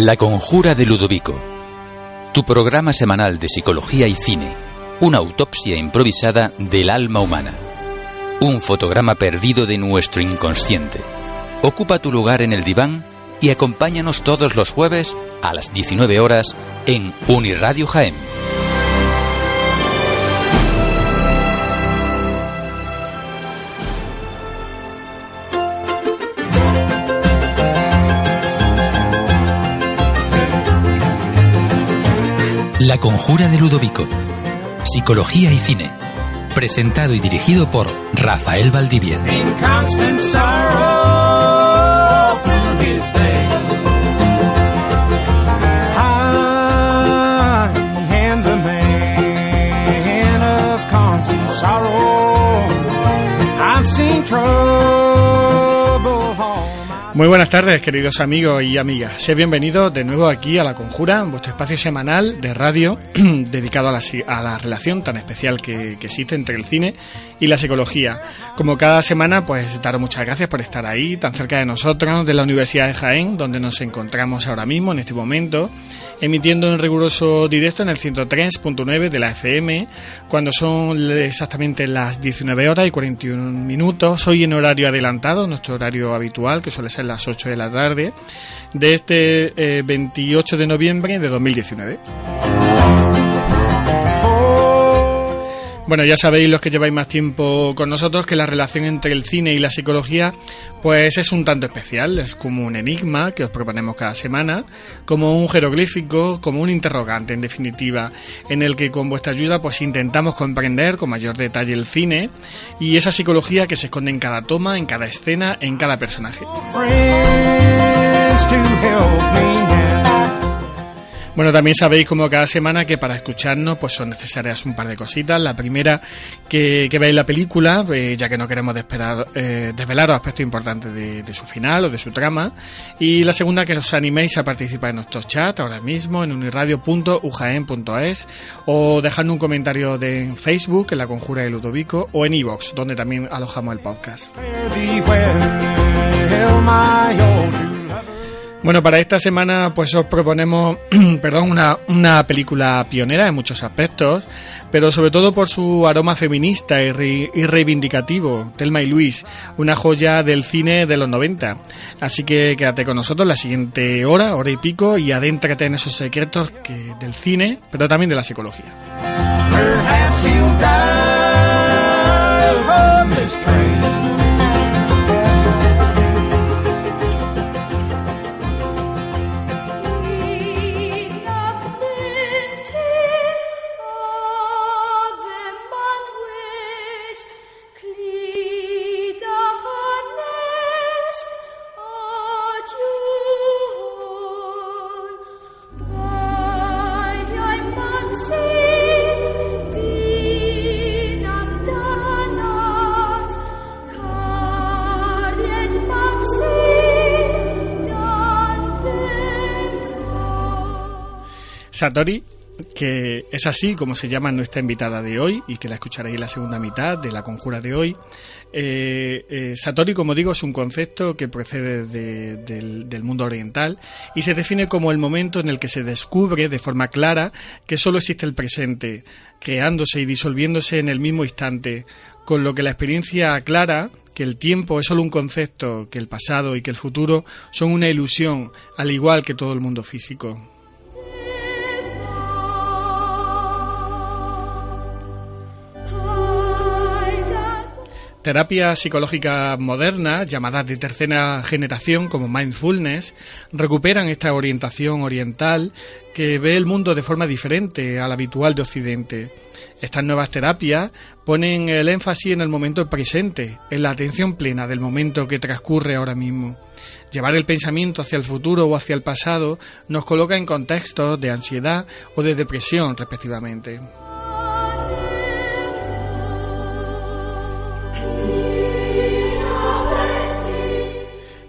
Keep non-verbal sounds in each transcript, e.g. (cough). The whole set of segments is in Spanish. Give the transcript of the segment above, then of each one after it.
La Conjura de Ludovico, tu programa semanal de psicología y cine, una autopsia improvisada del alma humana, un fotograma perdido de nuestro inconsciente. Ocupa tu lugar en el diván y acompáñanos todos los jueves a las 19 horas en Uniradio Jaén. La Conjura de Ludovico. Psicología y cine. Presentado y dirigido por Rafael Valdivia. Muy buenas tardes, queridos amigos y amigas. Sean bienvenidos de nuevo aquí a La Conjura, vuestro espacio semanal de radio (clears throat) dedicado a la, a la relación tan especial que, que, existe entre el cine y la psicología. Como cada semana, pues daros muchas gracias por estar ahí, tan cerca de nosotros, de la Universidad de Jaén, donde nos encontramos ahora mismo, en este momento, emitiendo en riguroso directo en el 103.9 de la FM, cuando son exactamente las 19 horas y 41 minutos. Hoy en horario adelantado, nuestro horario habitual, que suele ser las 8 de la tarde, de este eh, 28 de noviembre de 2019. Bueno, ya sabéis los que lleváis más tiempo con nosotros que la relación entre el cine y la psicología pues es un tanto especial, es como un enigma que os proponemos cada semana, como un jeroglífico, como un interrogante en definitiva, en el que con vuestra ayuda pues intentamos comprender con mayor detalle el cine y esa psicología que se esconde en cada toma, en cada escena, en cada personaje. Bueno, también sabéis como cada semana que para escucharnos pues son necesarias un par de cositas. La primera, que, que veáis la película, eh, ya que no queremos eh, desvelar aspectos importantes de, su final o de su trama. Y la segunda, que os animéis a participar en nuestros chats ahora mismo en uniradio.ujaen.es o dejando un comentario de, en Facebook, en La Conjura de Ludovico, o en iVoox, donde también alojamos el podcast. Bueno, para esta semana pues os proponemos, (clears throat) perdón, una, una película pionera en muchos aspectos, pero sobre todo por su aroma feminista y, re, y, reivindicativo, Telma y Luis, una joya del cine de los 90. Así que quédate con nosotros la siguiente hora, hora y pico, y adéntrate en esos secretos del cine, pero también de la psicología. Satori, que es así como se llama nuestra invitada de hoy y que la escucharéis en la segunda mitad de la conjura de hoy. Eh, eh, Satori, como digo, es un concepto que procede de, del, del mundo oriental y se define como el momento en el que se descubre de forma clara que solo existe el presente, creándose y disolviéndose en el mismo instante, con lo que la experiencia aclara que el tiempo es solo un concepto, que el pasado y que el futuro son una ilusión, al igual que todo el mundo físico. Terapias psicológicas modernas, llamadas de tercera generación como mindfulness, recuperan esta orientación oriental que ve el mundo de forma diferente al habitual de Occidente. Estas nuevas terapias ponen el énfasis en el momento presente, en la atención plena del momento que transcurre ahora mismo. Llevar el pensamiento hacia el futuro o hacia el pasado nos coloca en contextos de ansiedad o de depresión respectivamente.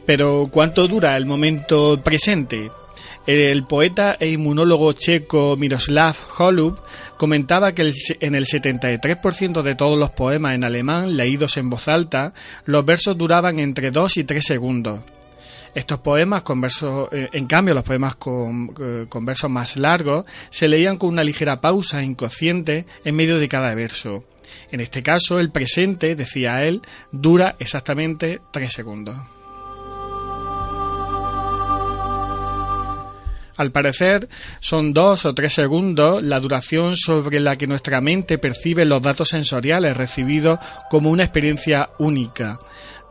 Pero ¿cuánto dura el momento presente? El poeta e inmunólogo checo Miroslav Holub comentaba que en el 73% de todos los poemas en alemán leídos en voz alta, los versos duraban entre 2 y 3 segundos. Estos poemas, con versos, eh, en cambio, los poemas con, eh, con versos más largos, se leían con una ligera pausa inconsciente en medio de cada verso. En este caso, el presente, decía él, dura exactamente tres segundos. Al parecer, son dos o tres segundos la duración sobre la que nuestra mente percibe los datos sensoriales recibidos como una experiencia única.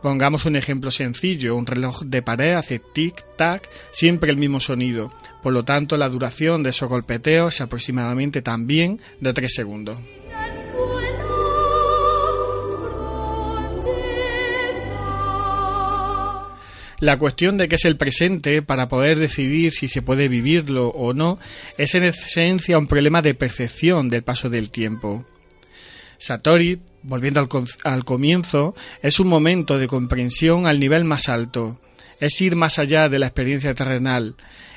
Pongamos un ejemplo sencillo, un reloj de pared hace tic-tac, siempre el mismo sonido. Por lo tanto, la duración de esos golpeteos es aproximadamente también de tres segundos. La cuestión de qué es el presente para poder decidir si se puede vivirlo o no es en esencia un problema de percepción del paso del tiempo. Satori, volviendo al, al, comienzo, es un momento de comprensión al nivel más alto. Es ir más allá de la experiencia terrenal.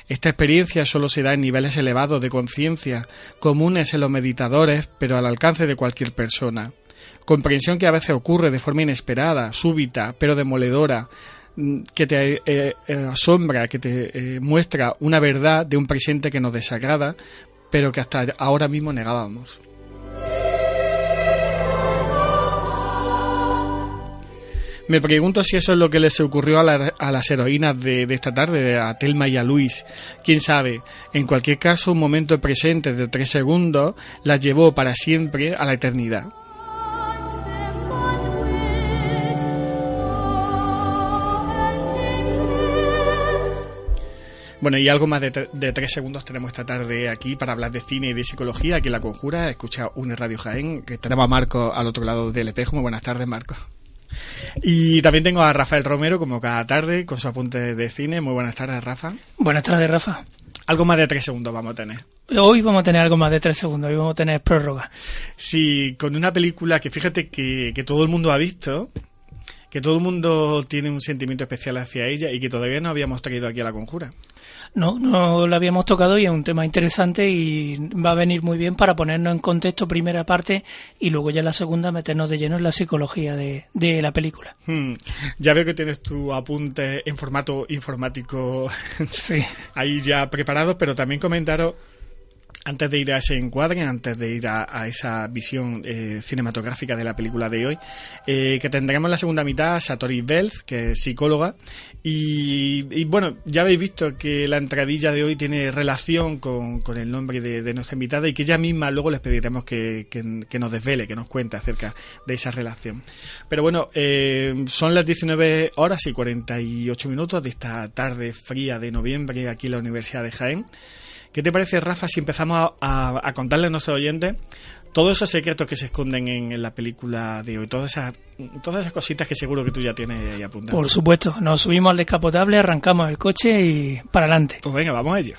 Esta experiencia solo se da en niveles elevados de conciencia, comunes en los meditadores, pero al alcance de cualquier persona. Comprensión que a veces ocurre de forma inesperada, súbita, pero demoledora, que te eh, eh, asombra, que te eh, muestra una verdad de un presente que nos desagrada, pero que hasta ahora mismo negábamos. Me pregunto si eso es lo que les ocurrió a, a las heroínas de, de, esta tarde, a Telma y a Luis. Quién sabe. En cualquier caso, un momento presente de tres segundos las llevó para siempre a la eternidad. Bueno, y algo más de, de, tres segundos tenemos esta tarde aquí para hablar de cine y de psicología, aquí en La Conjura. Escucha un Radio Jaén, que tenemos a Marco al otro lado del espejo. Muy buenas tardes, Marco. Y también tengo a Rafael Romero, como cada tarde, con su apunte de cine. Muy buenas tardes, Rafa. Buenas tardes, Rafa. Algo más de tres segundos vamos a tener. Hoy vamos a tener algo más de tres segundos, hoy vamos a tener prórroga. Sí, con una película que fíjate que, que todo el mundo ha visto, que todo el mundo tiene un sentimiento especial hacia ella y que todavía no habíamos traído aquí a la conjura. No, no lo habíamos tocado y es un tema interesante y va a venir muy bien para ponernos en contexto primera parte y luego ya la segunda meternos de lleno en la psicología de, de la película. Hmm. Ya veo que tienes tu apunte en formato informático sí. (laughs) ahí ya preparado, pero también comentaros antes de ir a ese encuadre, antes de ir a, esa visión eh, cinematográfica de la película de hoy, eh, que tendremos en la segunda mitad a Satori Belz, que es psicóloga, y, y, bueno, ya habéis visto que la entradilla de hoy tiene relación con, con el nombre de, nuestra invitada y que ella misma luego les pediremos que, que, que, nos desvele, que nos cuente acerca de esa relación. Pero bueno, eh, son las 19 horas y 48 minutos de esta tarde fría de noviembre aquí en la Universidad de Jaén. ¿Qué te parece, Rafa, si empezamos a, a, a contarle a nuestros oyentes todos esos secretos que se esconden en, en, la película de hoy, todas esas, todas esas cositas que seguro que tú ya tienes ahí apuntadas? Por supuesto, nos subimos al descapotable, arrancamos el coche y para adelante. Pues venga, vamos a ello.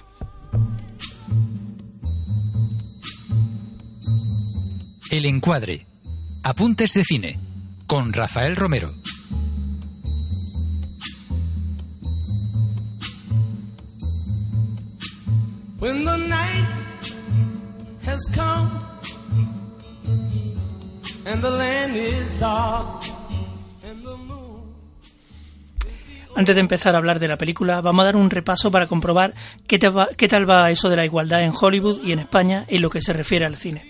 El encuadre. Apuntes de cine. Con Rafael Romero. When the night has come and the land is dark and the moon Antes de empezar a hablar de la película, vamos a dar un repaso para comprobar qué, tal va eso de la igualdad en Hollywood y en España en lo que se refiere al cine.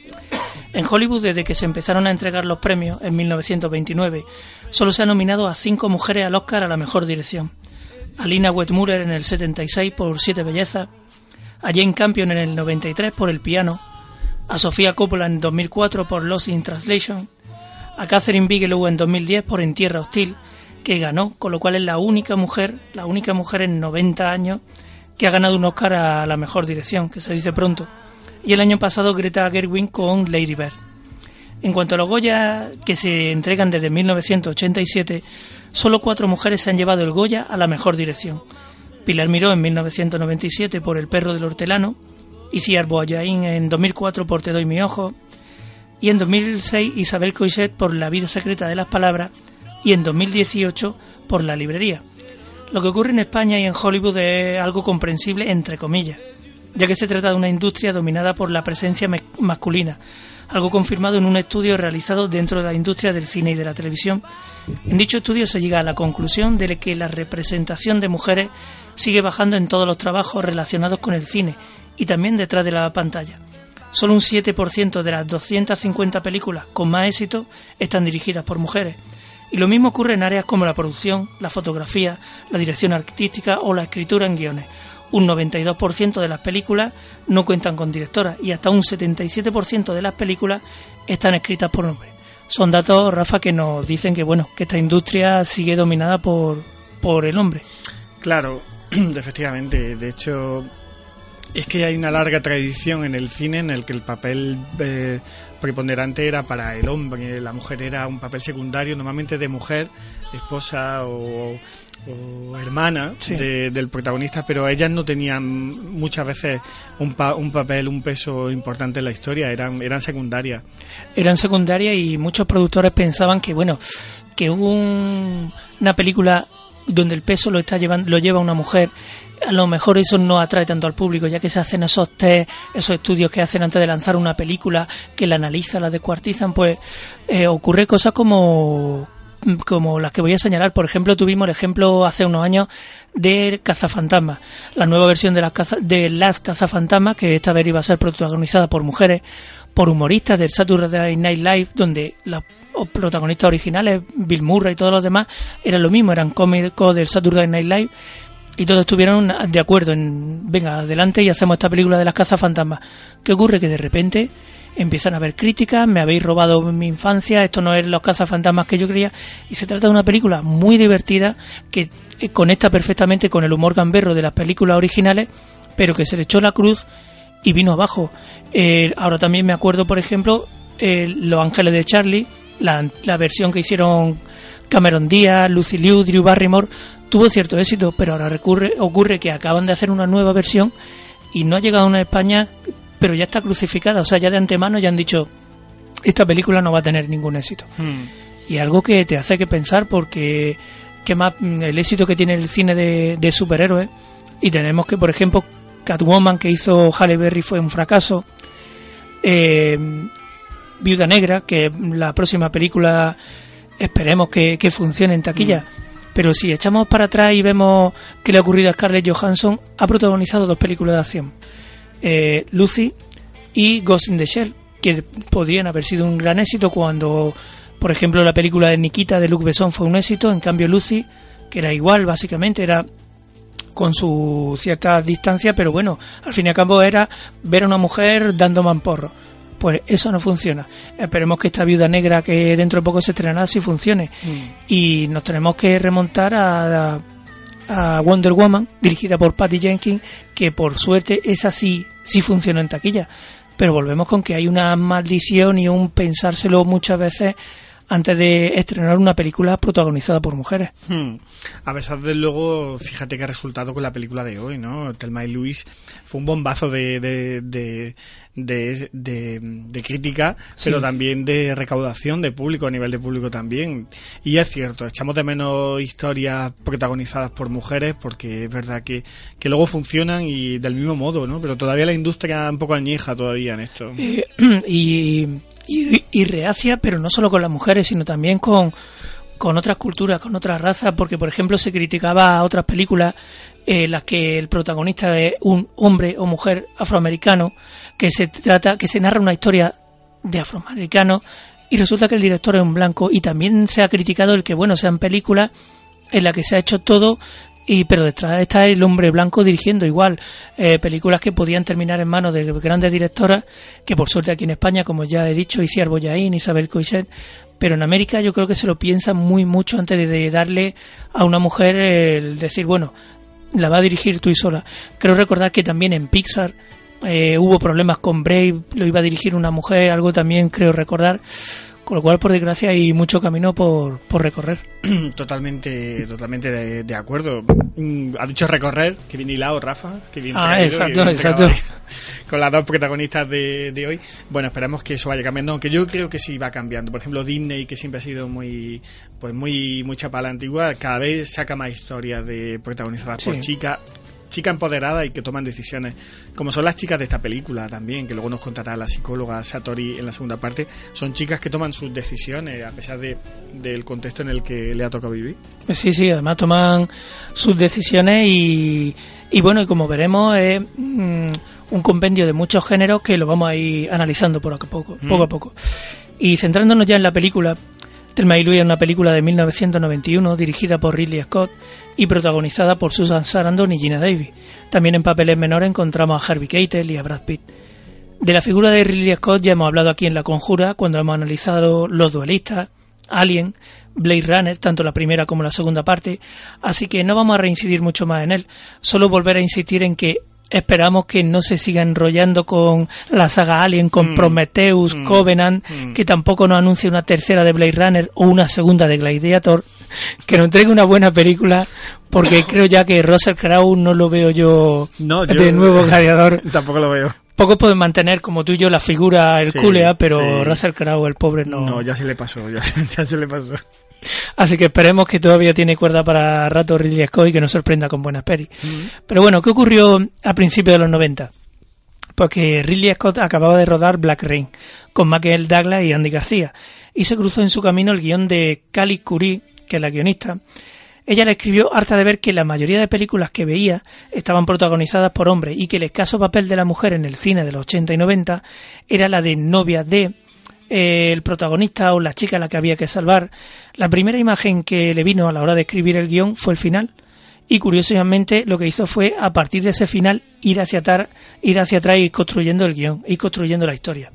En Hollywood, desde que se empezaron a entregar los premios en 1929, solo se ha nominado a cinco mujeres al Oscar a la mejor dirección. A Lina Wetmuller en el 76 por Siete Bellezas, a Jane Campion en el 93 por El piano, a Sofía Coppola en 2004 por Lost in Translation, a Catherine Bigelow en 2010 por En Tierra Hostil, que ganó, con lo cual es la única mujer, la única mujer en 90 años que ha ganado un Oscar a la mejor dirección, que se dice pronto. Y el año pasado Greta Gerwig con Lady Bird. En cuanto a los Goya que se entregan desde 1987, solo cuatro mujeres se han llevado el Goya a la mejor dirección. Pilar Miró en 1997 por El perro del hortelano, Iciar Boyain en 2004 por Te doy mi ojo, y en 2006 Isabel Coixet por La vida secreta de las palabras, y en 2018 por La librería. Lo que ocurre en España y en Hollywood es algo comprensible entre comillas, ya que se trata de una industria dominada por la presencia masculina, algo confirmado en un estudio realizado dentro de la industria del cine y de la televisión. En dicho estudio se llega a la conclusión de que la representación de mujeres sigue bajando en todos los trabajos relacionados con el cine y también detrás de la pantalla. Solo un 7% de las 250 películas con más éxito están dirigidas por mujeres. Y lo mismo ocurre en áreas como la producción, la fotografía, la dirección artística o la escritura en guiones. Un 92% de las películas no cuentan con directoras y hasta un 77% de las películas están escritas por hombres. Son datos, Rafa, que nos dicen que bueno, que esta industria sigue dominada por, por el hombre. Claro, (clears throat) efectivamente. De hecho, es que hay una larga tradición en el cine en el que el papel eh, preponderante era para el hombre, la mujer era un papel secundario, normalmente de mujer, esposa o, o hermana Sí. de- del protagonista, pero ellas no tenían muchas veces un, pa- un papel, un peso importante en la historia, eran, eran secundarias. eran secundarias y muchos productores pensaban que bueno que un- una película donde el peso lo está llevando lo lleva una mujer a lo mejor eso no atrae tanto al público ya que se hacen esos test esos estudios que hacen antes de lanzar una película que la analizan la descuartizan pues eh, ocurre cosas como como las que voy a señalar. Por ejemplo, tuvimos el ejemplo hace unos años de Cazafantasmas, la nueva versión de las, caza, de las Cazafantasmas, que esta vez iba a ser protagonizada por mujeres, por humoristas del Saturday Night Live, donde los protagonistas originales, Bill Murray y todos los demás, eran lo mismo, eran cómicos del Saturday Night Live, y todos estuvieron de acuerdo en, venga, adelante y hacemos esta película de las cazafantasmas. ¿Qué ocurre? Que de repente empiezan a haber críticas, me habéis robado mi infancia, esto no es los cazafantasmas que yo creía, y se trata de una película muy divertida que eh, conecta perfectamente con el humor gamberro de las películas originales, pero que se le echó la cruz y vino abajo. Eh, ahora también me acuerdo, por ejemplo, eh, Los Ángeles de Charlie, la, la versión que hicieron Cameron Díaz, Lucy Liu, Drew Barrymore, tuvo cierto éxito, pero ahora recurre, ocurre que acaban de hacer una nueva versión y no ha llegado a España, pero ya está crucificada. O sea, ya de antemano ya han dicho, esta película no va a tener ningún éxito. Y algo que te hace que pensar porque que más mm, el éxito que tiene el cine de, de superhéroes y tenemos que, por ejemplo, Catwoman que hizo Halle Berry fue un fracaso. Eh, Viuda Negra, que la próxima película esperemos que, que funcione en taquilla. Pero si echamos para atrás y vemos qué le ha ocurrido a Scarlett Johansson, ha protagonizado dos películas de acción. Eh, Lucy y Ghost in the Shell, que podrían haber sido un gran éxito cuando, por ejemplo, la película de Nikita de Luc Besson fue un éxito. En cambio, Lucy, que era igual, básicamente, era con su cierta distancia, pero bueno, al fin y al cabo era ver a una mujer dando mamporro. Pues eso no funciona. Esperemos que esta viuda negra que dentro de poco se estrenará sí funcione. Y nos tenemos que remontar a, a Wonder Woman, dirigida por Patty Jenkins, que por suerte esa sí, sí funcionó en taquilla. Pero volvemos con que hay una maldición y un pensárselo muchas veces antes de estrenar una película protagonizada por mujeres. Hmm. A pesar de luego, fíjate que ha resultado con la película de hoy, ¿no? Telma y Luis fue un bombazo de, de, de, de, crítica, pero también de recaudación de público, a nivel de público también. Y es cierto, echamos de menos historias protagonizadas por mujeres porque es verdad que, que luego funcionan y del mismo modo, ¿no? Pero todavía la industria un poco añeja todavía en esto. Eh, (clears throat) y, y, reacia, pero no solo con las mujeres, sino también con, con otras culturas, con otras razas, porque por ejemplo se criticaba a otras películas en las que el protagonista es un hombre o mujer afroamericano, que se trata, que se narra una historia de afroamericanos y resulta que el director es un blanco y también se ha criticado el que bueno sean películas en la que se ha hecho todo y pero detrás está el hombre blanco dirigiendo igual eh, películas que podían terminar en manos de grandes directoras que por suerte aquí en España como ya he dicho Iciar Boyaín, Isabel Coixet pero en América yo creo que se lo piensan muy mucho antes de, darle a una mujer el decir bueno la va a dirigir tú y sola creo recordar que también en Pixar eh, hubo problemas con Brave lo iba a dirigir una mujer algo también creo recordar con lo cual por desgracia hay mucho camino por, por recorrer (clears throat) Totalmente, totalmente de, de acuerdo. Mm, Ha dicho recorrer, que bien hilado, Rafa, que bien Ah, traído, exacto, bien exacto. (laughs) Con las dos protagonistas de, de hoy. Bueno, esperamos que eso vaya cambiando, aunque yo creo que sí va cambiando. Por ejemplo, Disney, que siempre ha sido muy, pues muy, muy chapa a la antigua, cada vez saca más historias de protagonizadas por Sí. chicas. Chicas empoderadas y que toman decisiones, como son las chicas de esta película también, que luego nos contará la psicóloga Satori en la segunda parte, son chicas que toman sus decisiones a pesar de, del contexto en el que le ha tocado vivir. Sí, sí, además toman sus decisiones y, y bueno, y como veremos es mm, un compendio de muchos géneros que lo vamos a ir analizando por a poco, poco a poco. Y centrándonos ya en la película, Thelma y Louise es una película de 1991 dirigida por Ridley Scott y protagonizada por Susan Sarandon y Gina Davis. También en papeles menores encontramos a Harvey Keitel y a Brad Pitt. De la figura de Ridley Scott ya hemos hablado aquí en La Conjura cuando hemos analizado Los Duelistas, Alien, Blade Runner, tanto la primera como la segunda parte, así que no vamos a reincidir mucho más en él, solo volver a insistir en que esperamos que no se siga enrollando con la saga Alien, con Mm. Prometheus, Mm. Covenant, Mm. que tampoco nos anuncie una tercera de Blade Runner o una segunda de Gladiator, que nos entregue una buena película, porque (laughs) creo ya que Russell Crowe no lo veo yo, No, yo- de nuevo (laughs) gladiador. Tampoco lo veo. Pocos pueden mantener como tú y yo la figura hercúlea, Sí, pero sí. Russell Crowe, el pobre, no. No, ya se le pasó, ya, (laughs) ya se le pasó. Así que esperemos que todavía tiene cuerda para rato Ridley Scott y que nos sorprenda con buenas pelis. Pero bueno, ¿qué ocurrió a principios de los 90? Pues que Ridley Scott acababa de rodar Black Rain con Michael Douglas y Andy García y se cruzó en su camino el guion de Cali Curie, que es la guionista. Ella le escribió harta de ver que la mayoría de películas que veía estaban protagonizadas por hombres y que el escaso papel de la mujer en el cine de los 80 y 90 era la de novia de el protagonista o la chica a la que había que salvar. La primera imagen que le vino a la hora de escribir el guion fue el final. Y curiosamente lo que hizo fue, a partir de ese final, ir hacia, atar- ir hacia atrás y ir construyendo el guion, ir construyendo la historia.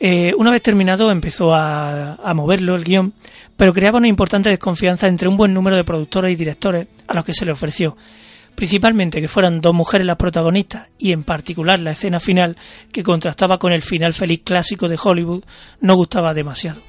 Eh, una vez terminado empezó a, a moverlo el guion, pero creaba una importante desconfianza entre un buen número de productores y directores a los que se le ofreció. Principalmente que fueran dos mujeres las protagonistas y en particular la escena final que contrastaba con el final feliz clásico de Hollywood no gustaba demasiado.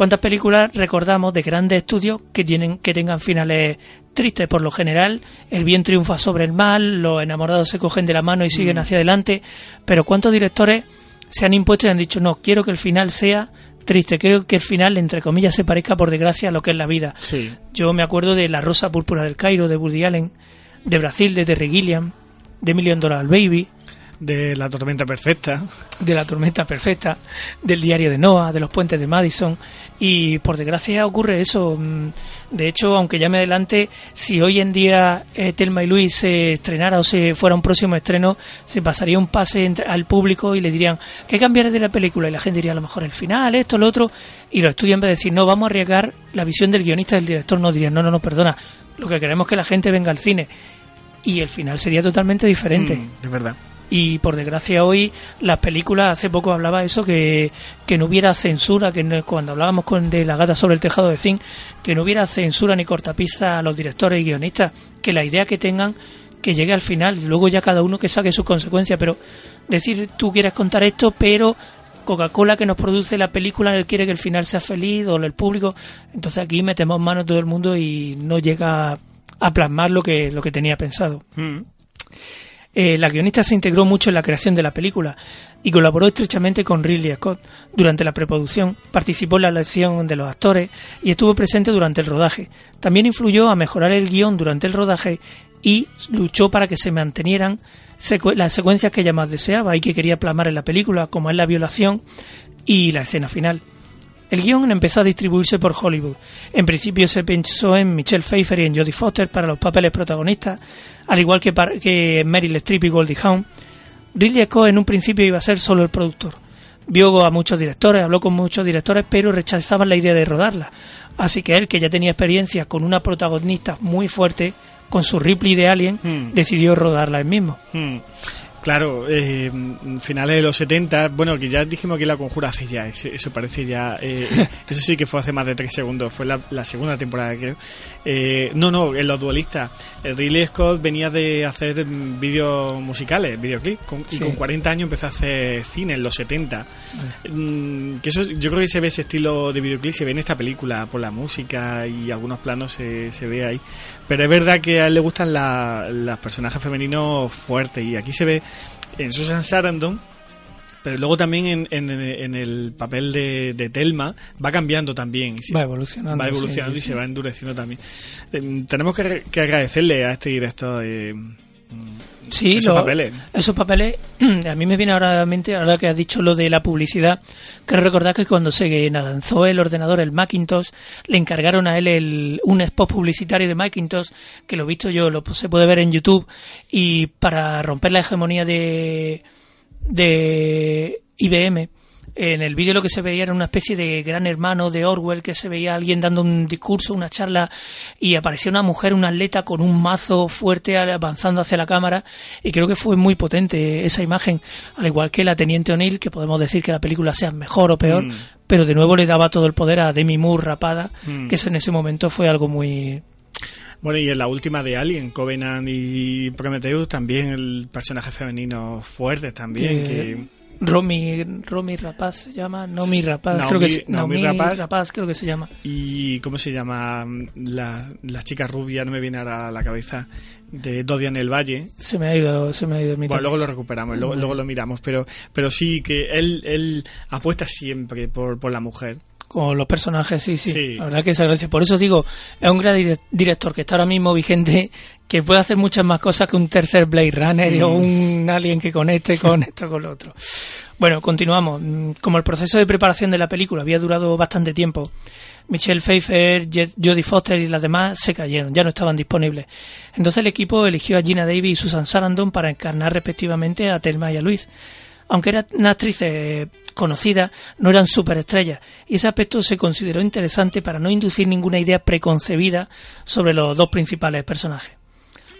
¿Cuántas películas recordamos de grandes estudios que tienen que tengan finales tristes? Por lo general, el bien triunfa sobre el mal, los enamorados se cogen de la mano y siguen hacia adelante, pero ¿cuántos directores se han impuesto y han dicho, no, quiero que el final sea triste, quiero que el final, entre comillas, se parezca por desgracia a lo que es la vida? Sí. Yo me acuerdo de La Rosa Púrpura del Cairo, de Woody Allen, de Brasil, de Terry Gilliam, de Million Dollar Baby, De la tormenta perfecta. de La Tormenta Perfecta, del Diario de Noah, de Los Puentes de Madison, y por desgracia ocurre eso. De hecho, aunque ya me adelante, si hoy en día eh, y Luis se estrenara o se fuera un próximo estreno, se pasaría un pase entre- al público y le dirían, ¿qué cambiar de la película? Y la gente diría, a lo mejor el final, esto, lo otro, y los vez de decir, no, vamos a arriesgar la visión del guionista del director, no dirían, no, no, no, perdona, lo que queremos es que la gente venga al cine. Y el final sería totalmente diferente. Mm, es verdad. Y por desgracia hoy las películas, hace poco hablaba eso, que, que no hubiera censura, que no- cuando hablábamos con de la gata sobre el tejado de zinc, que no hubiera censura ni cortapizza a los directores y guionistas, que la idea que tengan que llegue al final, luego ya cada uno que saque sus consecuencias, pero decir tú quieres contar esto, pero Coca-Cola que nos produce la película él quiere que el final sea feliz o el público, entonces aquí metemos mano todo el mundo y no llega a plasmar lo que, lo que tenía pensado. Mm. Eh, la guionista se integró mucho en la creación de la película y colaboró estrechamente con Ridley Scott durante la preproducción, participó en la elección de los actores y estuvo presente durante el rodaje. También influyó a mejorar el guion durante el rodaje y luchó para que se mantenieran las secuencias que ella más deseaba y que quería plasmar en la película, como es la violación y la escena final. El guion empezó a distribuirse por Hollywood. En principio se pensó en Michelle Pfeiffer y en Jodie Foster para los papeles protagonistas, al igual que, par- que Meryl Streep y Goldie Hawn. Ridley Scott en un principio iba a ser solo el productor. Vio a muchos directores, habló con muchos directores, pero rechazaban la idea de rodarla. Así que él, que ya tenía experiencia con una protagonista muy fuerte, con su Ripley de Alien, Hmm. decidió rodarla él mismo. Mm. Claro, eh, finales de los 70, bueno, que ya dijimos que la conjura hace ya, eso, parece ya, eh, (laughs) eso sí que fue hace más de tres segundos, fue la, la segunda temporada creo. Eh, no, no, en los duelistas, el Ridley Scott venía de hacer vídeos musicales, videoclips, con- y con 40 años empezó a hacer cine en los 70. Mm, que eso, yo creo que se ve ese estilo de videoclip, se ve en esta película, por la música y algunos planos se, se ve ahí. Pero es verdad que a él le gustan la- las personajes femeninos fuertes y aquí se ve en Susan Sarandon, pero luego también en, en- en el papel de, de Telma va cambiando también. Sí, Va evolucionando. va evolucionando sí, y sí. se va endureciendo también. Eh, tenemos que, que agradecerle a este director, eh, Sí, esos lo- papeles. Esos papeles, (clears throat) a mí me viene ahora a la mente, ahora que has dicho lo de la publicidad, quiero recordar que cuando se lanzó el ordenador, el Macintosh, le encargaron a él el, un spot publicitario de Macintosh, que lo he visto yo, lo se puede ver en YouTube, y para romper la hegemonía de, de IBM, en el vídeo lo que se veía era una especie de gran hermano de Orwell, que se veía a alguien dando un discurso, una charla, y aparecía una mujer, un atleta con un mazo fuerte avanzando hacia la cámara, y creo que fue muy potente esa imagen, al igual que la Teniente O'Neill, que podemos decir que la película sea mejor o peor, Mm. pero de nuevo le daba todo el poder a Demi Moore rapada, Mm. que eso en ese momento fue algo muy... Bueno, y en la última de Alien, Covenant y Prometheus, también el personaje femenino fuerte también. Eh, que Romy, Romy Rapaz se llama, Nomi Rapaz, Naomi- creo que se- Naomi Naomi Rapaz. Rapaz creo que se llama. Y ¿cómo se llama? La, la chica rubia, no me viene ahora a la cabeza, de Dodia en el Valle. Se me ha ido, se me ha ido mi Bueno, luego lo recuperamos, luego, luego lo miramos, pero, pero sí que él, él apuesta siempre por, por la mujer. Con los personajes, sí, sí, Sí. La verdad que se agradece. Por eso digo, es un gran dire- director que está ahora mismo vigente, que puede hacer muchas más cosas que un tercer Blade Runner o un alien que conecte con (laughs) esto con lo otro. Bueno, continuamos. Mm, Como el proceso de preparación de la película había durado bastante tiempo, Michelle Pfeiffer, Jodie Foster y las demás se cayeron, ya no estaban disponibles. Entonces el equipo eligió a Gina Davis y Susan Sarandon para encarnar respectivamente a Thelma y a Luis aunque eran actrices conocidas, no eran superestrellas, y ese aspecto se consideró interesante para no inducir ninguna idea preconcebida sobre los dos principales personajes.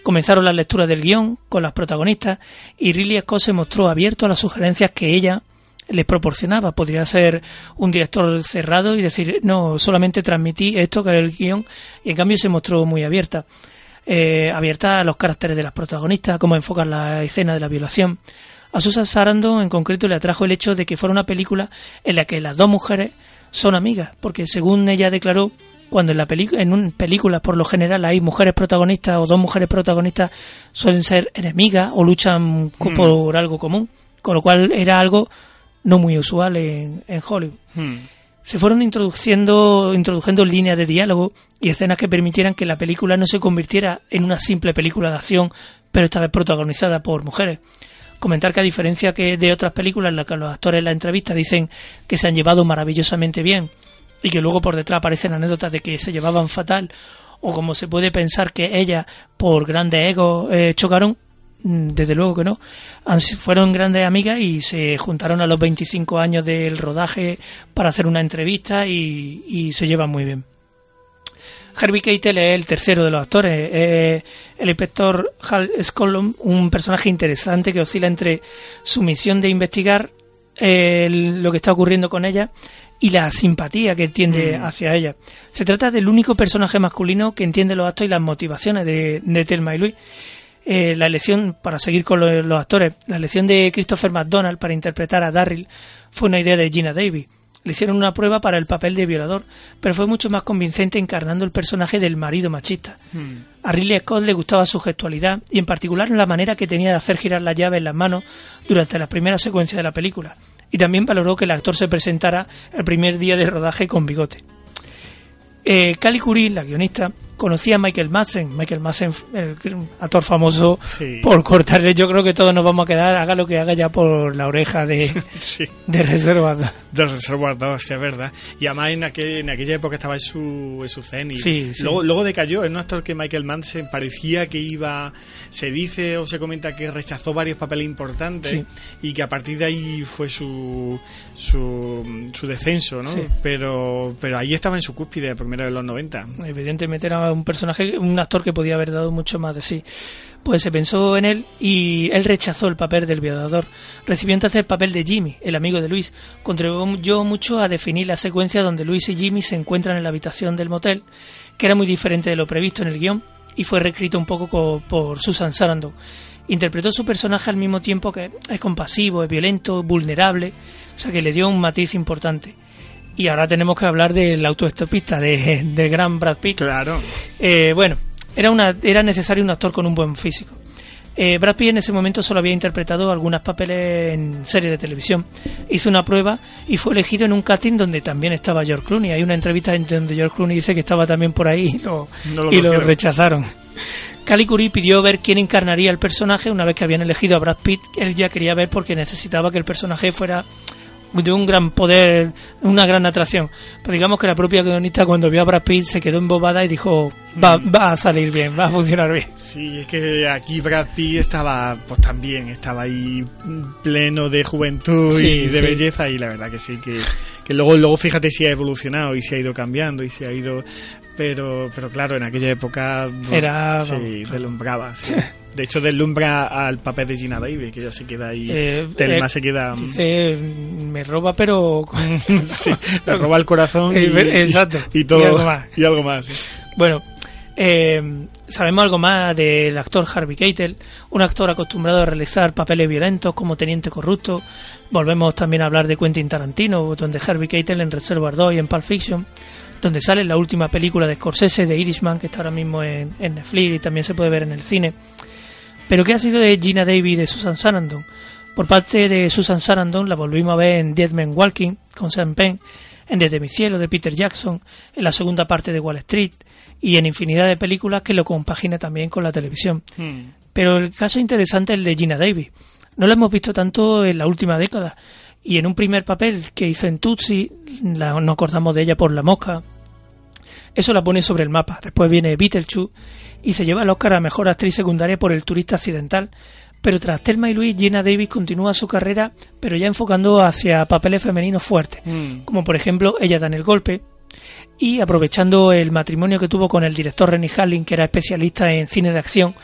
Comenzaron las lecturas del guion con las protagonistas y Ridley Scott se mostró abierto a las sugerencias que ella les proporcionaba. Podría ser un director cerrado y decir, no, solamente transmití esto que era el guion, y en cambio se mostró muy abierta. Eh, abierta a los caracteres de las protagonistas, cómo enfocan la escena de la violación. A Susan Sarandon en concreto le atrajo el hecho de que fuera una película en la que las dos mujeres son amigas, porque según ella declaró, cuando en la película en un películas por lo general hay mujeres protagonistas o dos mujeres protagonistas suelen ser enemigas o luchan co- Mm. por algo común, con lo cual era algo no muy usual en, en Hollywood. Hmm. Se fueron introduciendo, introduciendo líneas de diálogo y escenas que permitieran que la película no se convirtiera en una simple película de acción, pero esta vez protagonizada por mujeres. Comentar que a diferencia que de otras películas en las que los actores en la entrevista dicen que se han llevado maravillosamente bien y que luego por detrás aparecen anécdotas de que se llevaban fatal o como se puede pensar que ellas por grandes egos eh, chocaron, mm, desde luego que no. Fueron grandes amigas y se juntaron a los 25 años del rodaje para hacer una entrevista y, y se llevan muy bien. Harvey Keitel es el tercero de los actores. Es el inspector Hal Scollum, un personaje interesante que oscila entre su misión de investigar eh, lo que está ocurriendo con ella y la simpatía que tiende hacia ella. Se trata del único personaje masculino que entiende los actos y las motivaciones de, de Thelma y Luis. Eh, la elección, para seguir con lo- los actores, la elección de Christopher McDonald para interpretar a Darryl fue una idea de Gina Davis. Le hicieron una prueba para el papel de violador, pero fue mucho más convincente encarnando el personaje del marido machista. A Ridley Scott le gustaba su gestualidad y en particular la manera que tenía de hacer girar la llave en las manos durante las primeras secuencias de la película. Y también valoró que el actor se presentara el primer día de rodaje con bigote. Eh, Cali Curie, la guionista, conocía a Michael Madsen. Michael Madsen, el actor famoso Sí. por cortarle. Yo creo que todos nos vamos a quedar, haga lo que haga ya por la oreja de, (laughs) Sí. de reserva. De Reservoir Dogs, es verdad. Y además en, aquel, en aquella época estaba en su, en su cenit. Sí, sí. Luego, luego decayó. Es un actor que Michael Manson parecía que iba. Se dice o se comenta que rechazó varios papeles importantes y que a partir de ahí fue su, su, su descenso, ¿no? Pero, pero ahí estaba en su cúspide, primero de los 90. Evidentemente era un personaje, un actor que podía haber dado mucho más de sí. Pues se pensó en él y él rechazó el papel del violador. Recibió entonces el papel de Jimmy, el amigo de Luis. Contribuyó mucho a definir la secuencia donde Luis y Jimmy se encuentran en la habitación del motel, que era muy diferente de lo previsto en el guion y fue reescrito un poco co- por Susan Sarandon. Interpretó su personaje al mismo tiempo que es compasivo, es violento, vulnerable, o sea que le dio un matiz importante. Y ahora tenemos que hablar del autoestopista, de, (laughs) del gran Brad Pitt. Claro. Eh, bueno, era, una, era necesario un actor con un buen físico. Eh, Brad Pitt en ese momento solo había interpretado algunos papeles en series de televisión. Hizo una prueba y fue elegido en un casting donde también estaba George Clooney. Hay una entrevista en donde George Clooney dice que estaba también por ahí y lo, No lo y lo rechazaron. Calicuri pidió ver quién encarnaría el personaje una vez que habían elegido a Brad Pitt. Él ya quería ver porque necesitaba que el personaje fuera de un gran poder, una gran atracción. Pero digamos que la propia guionista cuando vio a Brad Pitt se quedó embobada y dijo, va, va a salir bien, va a funcionar bien. Sí, es que aquí Brad Pitt estaba, pues también, estaba ahí pleno de juventud Sí, y de sí. belleza y la verdad que sí, que, que luego, luego fíjate si ha evolucionado y si ha ido cambiando y si ha ido... Pero, pero claro, en aquella época... bueno, Era, Sí, vamos, deslumbraba, sí. De hecho, deslumbra al papel de Gina Davis, que ya se queda ahí... Eh, Telma eh, se queda... Dice, me roba pero... (laughs) sí, le roba el corazón (laughs) y, exacto. y, todo Y algo más. y algo más, sí. Bueno, eh, sabemos algo más del actor Harvey Keitel, un actor acostumbrado a realizar papeles violentos como teniente corrupto. Volvemos también a hablar de Quentin Tarantino, donde Harvey Keitel en Reservoir 2 y en Pulp Fiction, donde sale la última película de Scorsese, de Irishman, que está ahora mismo en, en Netflix y también se puede ver en el cine. Pero ¿qué ha sido de Gina Davis y de Susan Sarandon? Por parte de Susan Sarandon la volvimos a ver en Dead Men Walking con Sam Penn, en Desde mi cielo de Peter Jackson, en la segunda parte de Wall Street y en infinidad de películas que lo compagina también con la televisión. Hmm. Pero el caso interesante es el de Gina Davis. No la hemos visto tanto en la última década. Y en un primer papel que hizo en Tutsi, la, nos acordamos de ella por La Mosca, eso la pone sobre el mapa. Después viene Beetlejuice y se lleva el Oscar a Mejor Actriz Secundaria por El Turista Accidental. Pero tras Thelma y Luis, Gina Davis continúa su carrera, pero ya enfocando hacia papeles femeninos fuertes, Hmm. como por ejemplo Ella da en el golpe, y aprovechando el matrimonio que tuvo con el director Renny Harlin, que era especialista en cine de acción,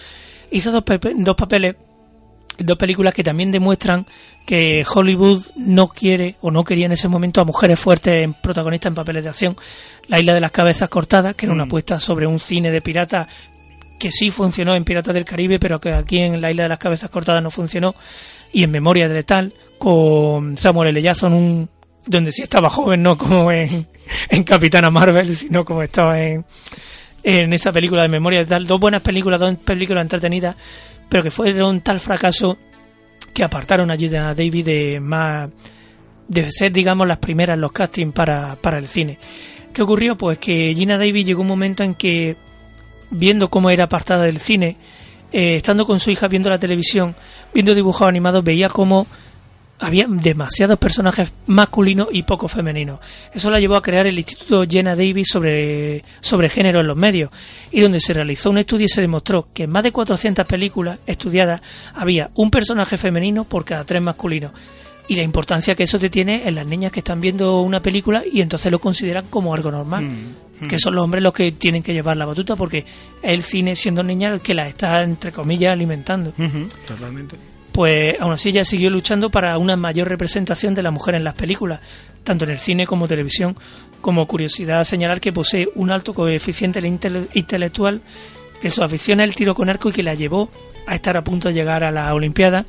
hizo dos, dos papeles, dos películas que también demuestran que Hollywood no quiere o no quería en ese momento a mujeres fuertes en protagonistas en papeles de acción. La isla de las cabezas cortadas, que era una Mm. apuesta sobre un cine de piratas que sí funcionó en Piratas del Caribe, pero que aquí en la isla de las cabezas cortadas no funcionó, y en Memoria de Letal, con Samuel L. Jackson, un, donde sí estaba joven, no como en, (laughs) en Capitana Marvel, sino como estaba en, en esa película de Memoria de Letal. Dos buenas películas, dos películas entretenidas, pero que fueron tal fracaso que apartaron a Gina Davis de más de ser digamos las primeras en los castings para, para el cine. ¿Qué ocurrió? Pues que Gina Davis llegó un momento en que viendo cómo era apartada del cine, eh, estando con su hija viendo la televisión, viendo dibujos animados, veía cómo había demasiados personajes masculinos y poco femeninos. Eso la llevó a crear el Instituto Jenna Davis sobre, sobre género en los medios, y donde se realizó un estudio y se demostró que en más de 400 películas estudiadas había un personaje femenino por cada tres masculinos. Y la importancia que eso te tiene en las niñas que están viendo una película y entonces lo consideran como algo normal Hmm. que son los hombres los que tienen que llevar la batuta porque es el cine siendo niña el que la está entre comillas alimentando Ujú, Totalmente. pues aún así ella siguió luchando para una mayor representación de la mujer en las películas tanto en el cine como televisión como curiosidad señalar que posee un alto coeficiente intele- intelectual que su afición es el tiro con arco y que la llevó a estar a punto de llegar a la Olimpiada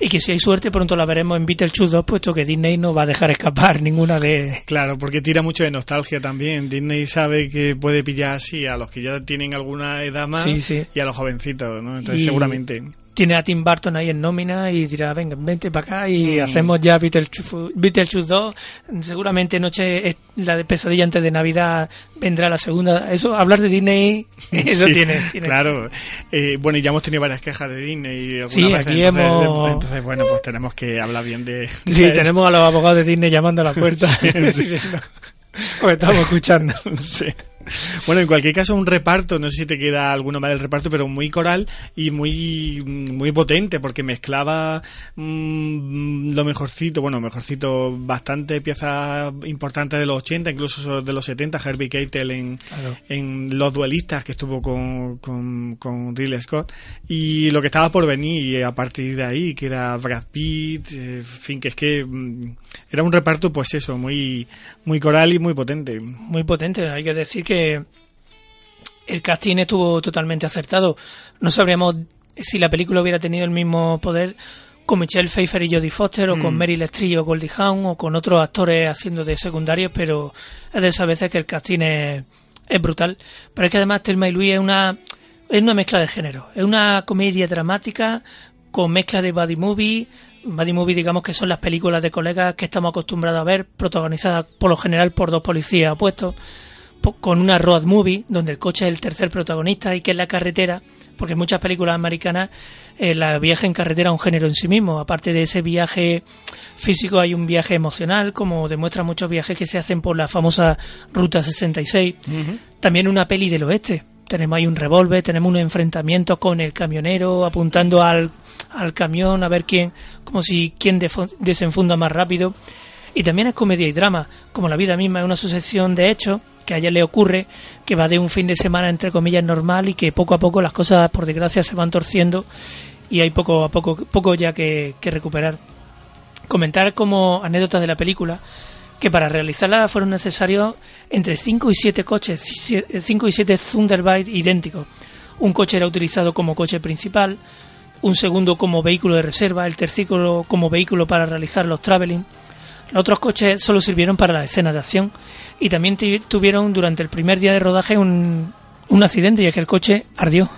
y que si hay suerte pronto la veremos en Beetlejuice 2 puesto que Disney no va a dejar escapar (laughs) ninguna de Claro, porque tira mucho de nostalgia también. Disney sabe que puede pillar así a los que ya tienen alguna edad más Sí, sí. y a los jovencitos, ¿no? Entonces Y- seguramente. Tiene a Tim Burton ahí en nómina y dirá, venga, vente para acá y Mm. hacemos ya Beetlejuice, Beetlejuice 2. Seguramente noche, la de pesadilla antes de Navidad vendrá la segunda. Eso, hablar de Disney, (laughs) eso Sí, tiene, tiene. Claro. Eh, bueno, y ya hemos tenido varias quejas de Disney. Sí, veces, aquí entonces, hemos- entonces, bueno, pues tenemos que hablar bien de. Sí, de- tenemos a los abogados de Disney llamando a la puerta. (laughs) diciendo, Os (laughs) estamos escuchando. Sí. (laughs) Bueno, en cualquier caso, un reparto, no sé si te queda alguno más del reparto, pero muy coral y muy, muy potente, porque mezclaba mm, lo mejorcito, bueno, mejorcito, bastante piezas importantes de los 80, incluso de los 70, Herbie Keitel en, Claro. en Los Duelistas, que estuvo con, con, con Ridley Scott, y lo que estaba por venir a partir de ahí, que era Brad Pitt, eh, en fin, que es que mm, era un reparto, pues eso, muy, muy coral y muy potente. Muy potente. Hay que decir que el casting estuvo totalmente acertado. No sabríamos si la película hubiera tenido el mismo poder con Michelle Pfeiffer y Jodie Foster o con Mm. Meryl Streep o Goldie Hawn o con otros actores haciendo de secundarios, pero es de esas veces que el casting es, es brutal. Pero es que además Thelma y Louise es una, es una mezcla de género. Es una comedia dramática con mezcla de buddy movie. Buddy movie, digamos que son las películas de colegas que estamos acostumbrados a ver, protagonizadas por lo general por dos policías opuestos con una road movie donde el coche es el tercer protagonista y que es la carretera, porque en muchas películas americanas eh, la viaje en carretera es un género en sí mismo. Aparte de ese viaje físico hay un viaje emocional, como demuestran muchos viajes que se hacen por la famosa Ruta 66. También una peli del oeste. Tenemos ahí un revólver, tenemos unos enfrentamientos con el camionero apuntando al, al camión a ver quién, como si quién desenfunda más rápido. Y también es comedia y drama, como la vida misma es una sucesión de hechos que a ella le ocurre, que va de un fin de semana entre comillas normal y que poco a poco las cosas por desgracia se van torciendo y hay poco a poco, poco ya que, recuperar. Comentar como anécdota de la película que para realizarla fueron necesarios entre 5 y 7 coches, 5 y 7 Thunderbird idénticos. Un coche era utilizado como coche principal, un segundo como vehículo de reserva, el tercero como vehículo para realizar los traveling. Los otros coches solo sirvieron para las escenas de acción y también tuvieron durante el primer día de rodaje un, un accidente y es que el coche ardió.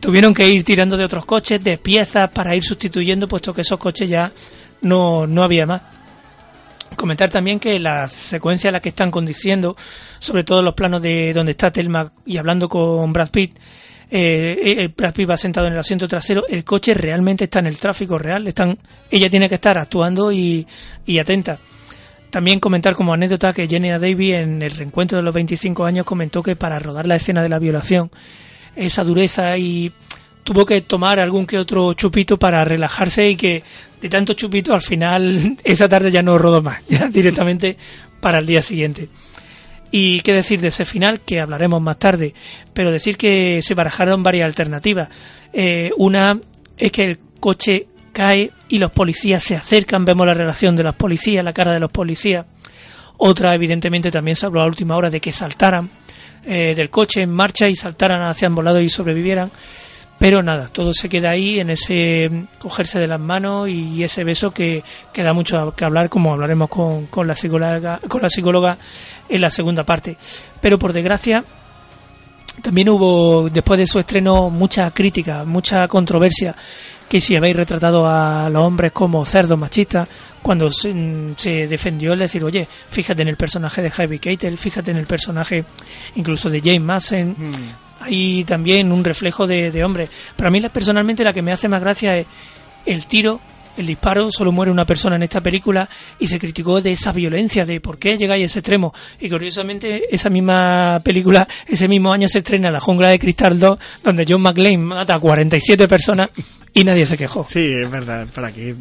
Tuvieron que ir tirando de otros coches, de piezas para ir sustituyendo, puesto que esos coches ya no, no había más. Comentar también que la secuencia en la que están conduciendo, sobre todo los planos de donde está Telma y hablando con Brad Pitt, eh, eh, Brad Pitt va sentado en el asiento trasero, el coche realmente está en el tráfico real, están, ella tiene que estar actuando y, y atenta. También comentar como anécdota que Jenny Davy en el reencuentro de los 25 años comentó que para rodar la escena de la violación, esa dureza y tuvo que tomar algún que otro chupito para relajarse y que de tanto chupito al final (laughs) esa tarde ya no rodó más, (laughs) ya directamente para el día siguiente. Y qué decir de ese final, que hablaremos más tarde, pero decir que se barajaron varias alternativas. Eh, una es que el coche cae y los policías se acercan, vemos la relación de los policías, la cara de los policías. Otra, evidentemente, también se habló a última hora de que saltaran eh, del coche en marcha y saltaran hacia ambos lados y sobrevivieran. Pero nada, todo se queda ahí en ese mm, cogerse de las manos y ese beso que, que da mucho que hablar, como hablaremos con, con, la psicóloga, con la psicóloga en la segunda parte. Pero por desgracia, también hubo, después de su estreno, mucha crítica, mucha controversia, que si habéis retratado a los hombres como cerdos machistas, cuando se, se defendió el decir, oye, fíjate en el personaje de Harvey Keitel, fíjate en el personaje incluso de James Mason, hay también un reflejo de, de hombre. Para mí, la- personalmente, la que me hace más gracia es el tiro, el disparo, solo muere una persona en esta película y se criticó de esa violencia, de por qué llegáis a ese extremo. Y curiosamente, esa misma película, ese mismo año se estrena La Jungla de Cristal 2, donde John McClane mata a 47 personas y nadie se quejó. Sí, es verdad, para que...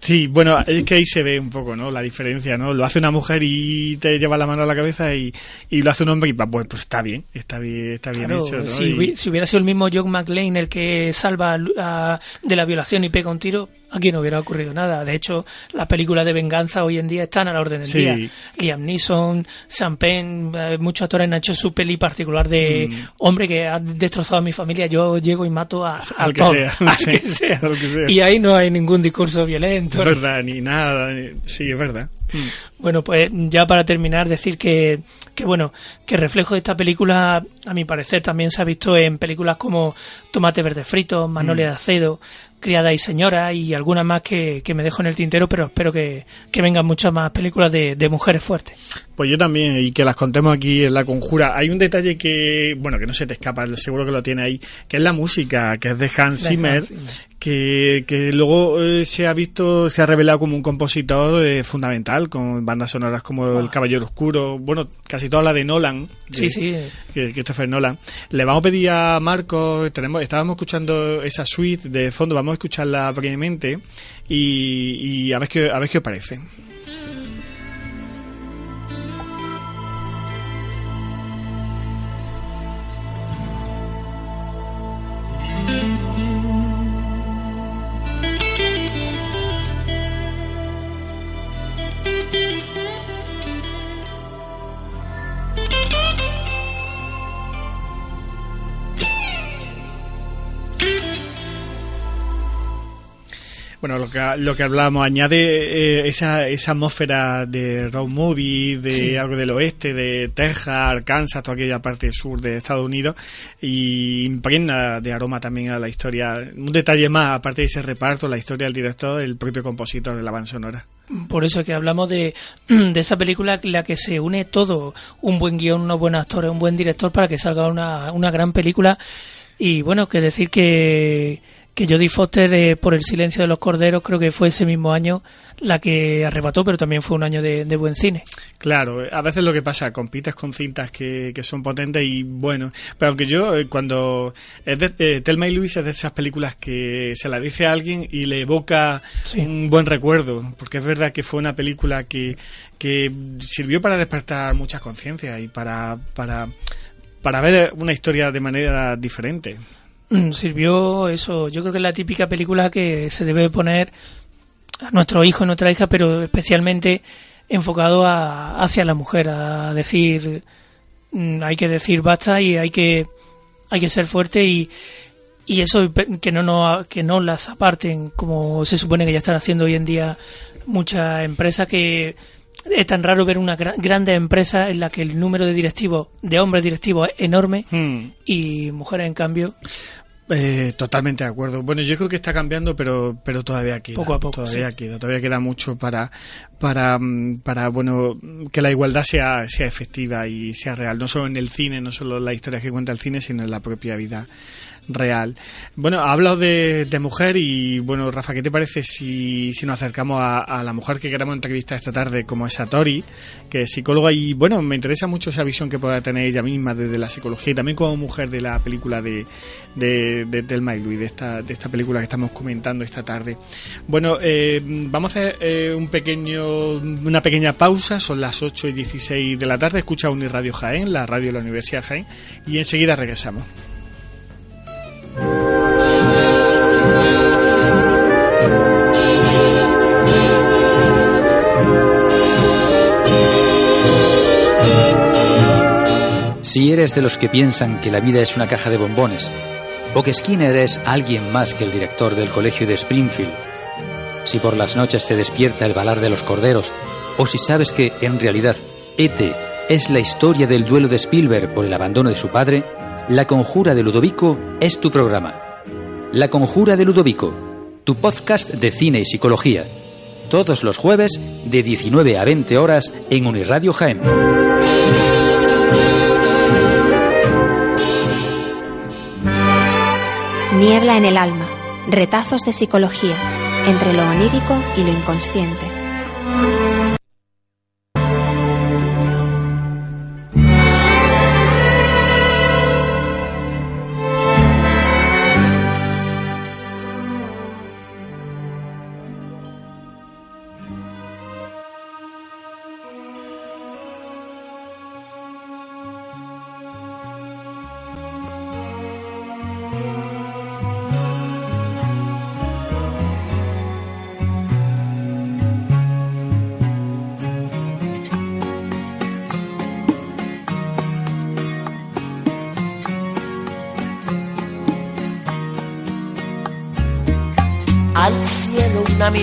Sí, bueno, es que ahí se ve un poco, ¿no? La diferencia, ¿no? Lo hace una mujer y te lleva la mano a la cabeza y, y lo hace un hombre y pues, pues está bien, está bien, está bien Claro, hecho, ¿no? si, Y- hubi- si hubiera sido el mismo John McClane el que salva a- de la violación y pega un tiro, aquí no hubiera ocurrido nada. De hecho, las películas de venganza hoy en día están a la orden del Sí. día. Liam Neeson, Sean Penn, eh, muchos actores han hecho su peli particular de Mm. hombre que ha destrozado a mi familia, yo llego y mato a, a Al que todo, sea, (laughs) al sí, que sea. al que sea. Y ahí no hay ningún discurso violento. Es verdad, ni nada, sí, es verdad. Bueno, pues ya para terminar, decir que, que bueno, que reflejo de esta película, a mi parecer, también se ha visto en películas como Tomate Verde Frito, Magnolia de Acedo, Criada y Señora y algunas más que, que me dejo en el tintero, pero espero que, que vengan muchas más películas de, de mujeres fuertes. Pues yo también, y que las contemos aquí en la conjura. Hay un detalle que, bueno, que no se te escapa, seguro que lo tiene ahí, que es la música, que es de Hans Zimmer, que, que luego eh, se ha visto, se ha revelado como un compositor eh, fundamental, con bandas sonoras como El Caballero Oscuro, bueno, casi toda la de Nolan. Sí, de- sí. que Christopher Nolan. Le vamos a pedir a Marcos, tenemos, estábamos escuchando esa suite de fondo, vamos a escucharla brevemente y, y a ver qué, a ver qué os parece. Bueno, lo que, lo que hablábamos, añade eh, esa, esa atmósfera de road movie, de algo del oeste, de Texas, Arkansas, toda aquella parte sur de Estados Unidos, y impregna de aroma también a la historia. Un detalle más, aparte de ese reparto, la historia del director, el propio compositor de la banda sonora. Por eso que hablamos de, (clears throat) de esa película en la que se une todo, un buen guion, unos buenos actores, un buen director para que salga una, una gran película. Y bueno, que decir que, que Jodie Foster eh, por El silencio de los corderos creo que fue ese mismo año la que arrebató, pero también fue un año de, de buen cine. Claro, a veces lo que pasa, compites con cintas que, que son potentes y bueno, pero aunque yo eh, cuando es de, eh, Telma y Luis es de esas películas que se la dice a alguien y le evoca Sí. un buen recuerdo, porque es verdad que fue una película que, que sirvió para despertar muchas conciencias y para, para, para ver una historia de manera diferente. (clears throat) Sirvió eso, yo creo que es la típica película que se debe poner a nuestro hijo y nuestra hija, pero especialmente enfocado a, hacia la mujer, a decir, mm, hay que decir basta y hay que, hay que ser fuerte y, y eso que no, no, que no las aparten como se supone que ya están haciendo hoy en día muchas empresas que es tan raro ver una gra- grande empresa en la que el número de directivos, de hombres directivos es enorme Hmm. y mujeres en cambio Eh, totalmente de acuerdo. Bueno, yo creo que está cambiando, pero pero todavía queda. Poco a poco, Todavía sí. queda. Todavía queda mucho para para para bueno que la igualdad sea sea efectiva y sea real. No solo en el cine, no solo en la historia que cuenta el cine, sino en la propia vida real. Bueno, ha hablado de, mujer y bueno, Rafa, ¿qué te parece si, si nos acercamos a, la mujer que queremos entrevistar esta tarde, como es Satori, que es psicóloga y bueno, me interesa mucho esa visión que pueda tener ella misma desde la psicología y también como mujer de la película de, de, de y Luis, de esta, de esta película que estamos comentando esta tarde. Bueno, eh, vamos a hacer eh, un pequeño, una pequeña pausa, son las 8 y 16 de la tarde, escucha Uniradio Jaén, la radio de la Universidad Jaén, y enseguida regresamos. Si eres de los que piensan que la vida es una caja de bombones, o que Skinner es alguien más que el director del colegio de Springfield, si por las noches te despierta el balar de los corderos, o si sabes que, en realidad, E.T. es la historia del duelo de Spielberg por el abandono de su padre, La Conjura de Ludovico es tu programa. La Conjura de Ludovico, tu podcast de cine y psicología. Todos los jueves, de 19 a 20 horas, en Uniradio Jaén. Niebla en el alma. Retazos de psicología. Entre lo onírico y lo inconsciente.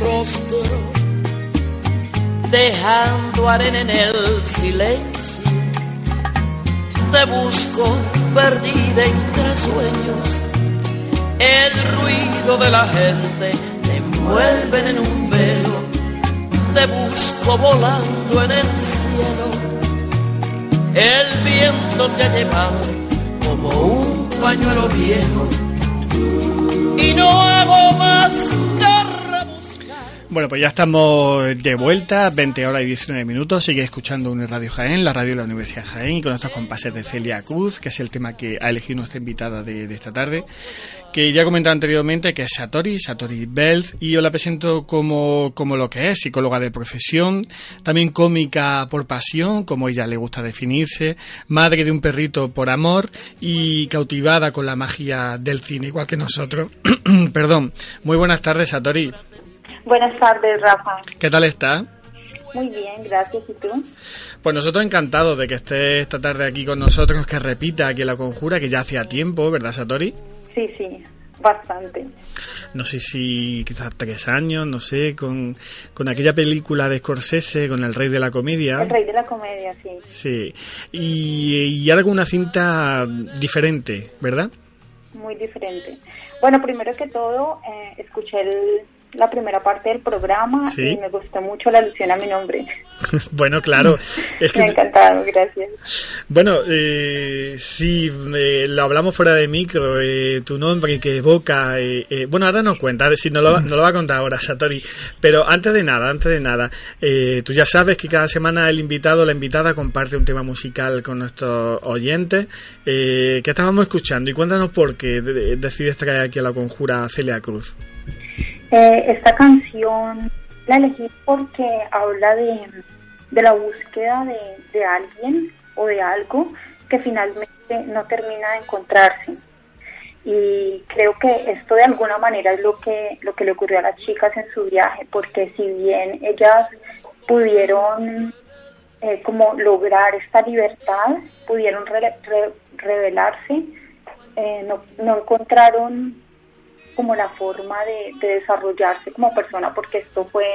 rostro, dejando arena en el silencio. Te busco perdida entre sueños, el ruido de la gente te envuelven en un velo. Te busco volando en el cielo, el viento te ha llevado como un pañuelo viejo y no hago más. Bueno, pues ya estamos de vuelta, 20 horas y 19 minutos. Sigue escuchando un Radio Jaén, la radio de la Universidad Jaén, y con estos compases de Celia Cruz, que es el tema que ha elegido nuestra invitada de, esta tarde, que ya he comentado anteriormente, que es Satori, Satori Belz, y yo la presento como, como lo que es, psicóloga de profesión, también cómica por pasión, como ella le gusta definirse, madre de un perrito por amor y cautivada con la magia del cine, igual que nosotros. (clears throat) Perdón. Muy buenas tardes, Satori. Buenas tardes, Rafa. ¿Qué tal está? Muy bien, gracias. ¿Y tú? Pues nosotros encantados de que esté esta tarde aquí con nosotros, que repita aquí la conjura, que ya hacía tiempo, ¿verdad, Satori? Sí, sí, bastante. No sé si quizás tres años, no sé, con, con aquella película de Scorsese, con El Rey de la Comedia. El Rey de la Comedia, sí. Sí. Y, y ahora con una cinta diferente, ¿verdad? Muy diferente. Bueno, primero que todo, eh, escuché el, la primera parte del programa Sí. y me gustó mucho la alusión a mi nombre. (laughs) bueno, claro. (laughs) Es que me ha encantado, gracias. Bueno, eh, sí, eh, lo hablamos fuera de micro, eh, tu nombre que evoca... eh, eh, bueno, ahora nos cuenta, si no lo, va- no lo va a contar ahora, Satori. Pero antes de nada, antes de nada, eh, tú ya sabes que cada semana el invitado o la invitada comparte un tema musical con nuestros oyentes. Eh, ¿Qué estábamos escuchando? Y cuéntanos por qué de- decides traer aquí a la conjura a Celia Cruz. Eh, esta canción la elegí porque habla de, de la búsqueda de, de alguien o de algo que finalmente no termina de encontrarse. Y creo que esto de alguna manera es lo que, lo que le ocurrió a las chicas en su viaje, porque si bien ellas pudieron eh, como lograr esta libertad, pudieron re- re- revelarse, eh, no, no encontraron como la forma de, de desarrollarse como persona porque esto fue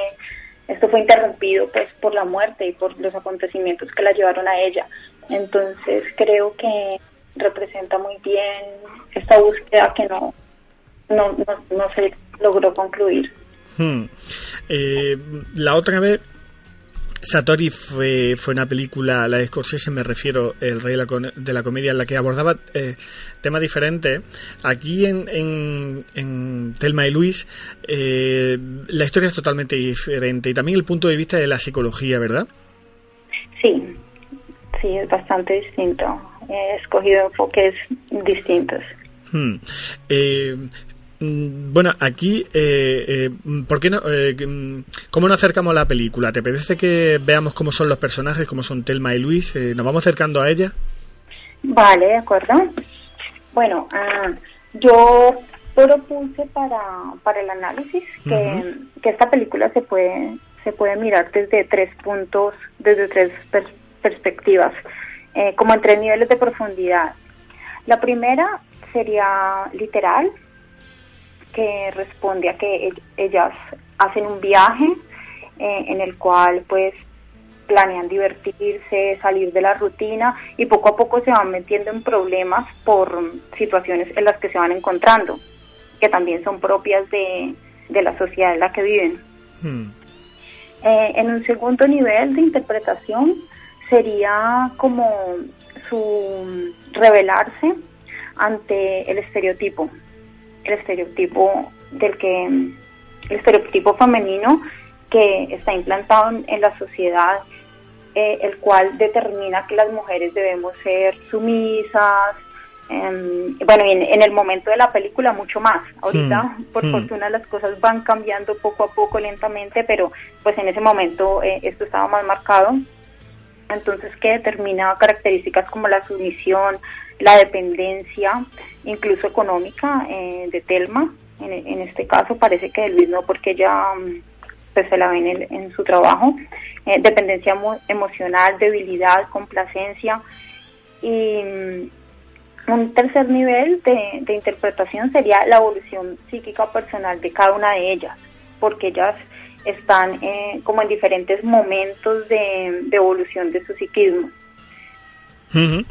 esto fue interrumpido pues por la muerte y por los acontecimientos que la llevaron a ella entonces creo que representa muy bien esta búsqueda que no no, no, no se logró concluir Hmm. Eh, la otra vez, Satori fue, fue una película, la de Scorsese, me refiero, El Rey de la, con- de la Comedia, en la que abordaba eh, temas diferentes. Aquí en, en, en Thelma y Luis, eh, la historia es totalmente diferente y también el punto de vista de la psicología, ¿verdad? sí sí es bastante distinto he escogido enfoques distintos Hmm. Eh, bueno, aquí, eh, eh, ¿por qué no, eh, mm, ¿cómo nos acercamos a la película? ¿Te parece que veamos cómo son los personajes, cómo son Telma y Luis? Eh, ¿Nos vamos acercando a ella? Vale, de acuerdo. Bueno, ah, yo propuse para, para el análisis que, que esta película se puede se puede mirar desde tres puntos, desde tres per- perspectivas, eh, como en tres niveles de profundidad. La primera sería literal, que responde a que ell- ellas hacen un viaje eh, en el cual pues planean divertirse, salir de la rutina y poco a poco se van metiendo en problemas por situaciones en las que se van encontrando, que también son propias de, de la sociedad en la que viven. Hmm. Eh, en un segundo nivel de interpretación sería como su revelarse ante el estereotipo, el estereotipo del que el estereotipo femenino que está implantado en, en la sociedad, eh, el cual determina que las mujeres debemos ser sumisas. em, bueno, y en, en el momento de la película mucho más. Ahorita, Hmm, por hmm. fortuna, las cosas van cambiando poco a poco, lentamente, pero pues en ese momento eh, esto estaba más marcado. Entonces, que determina características como la sumisión, la dependencia, incluso económica eh, de Telma. En, en este caso parece que de Luis no, porque ella mm, pues, se la ve en, el- en su trabajo. Eh, dependencia emo- emocional, debilidad, complacencia. Y mm, un tercer nivel de, de interpretación sería la evolución psíquica personal de cada una de ellas, porque ellas están eh, como en diferentes momentos de, de evolución de su psiquismo. Ujú.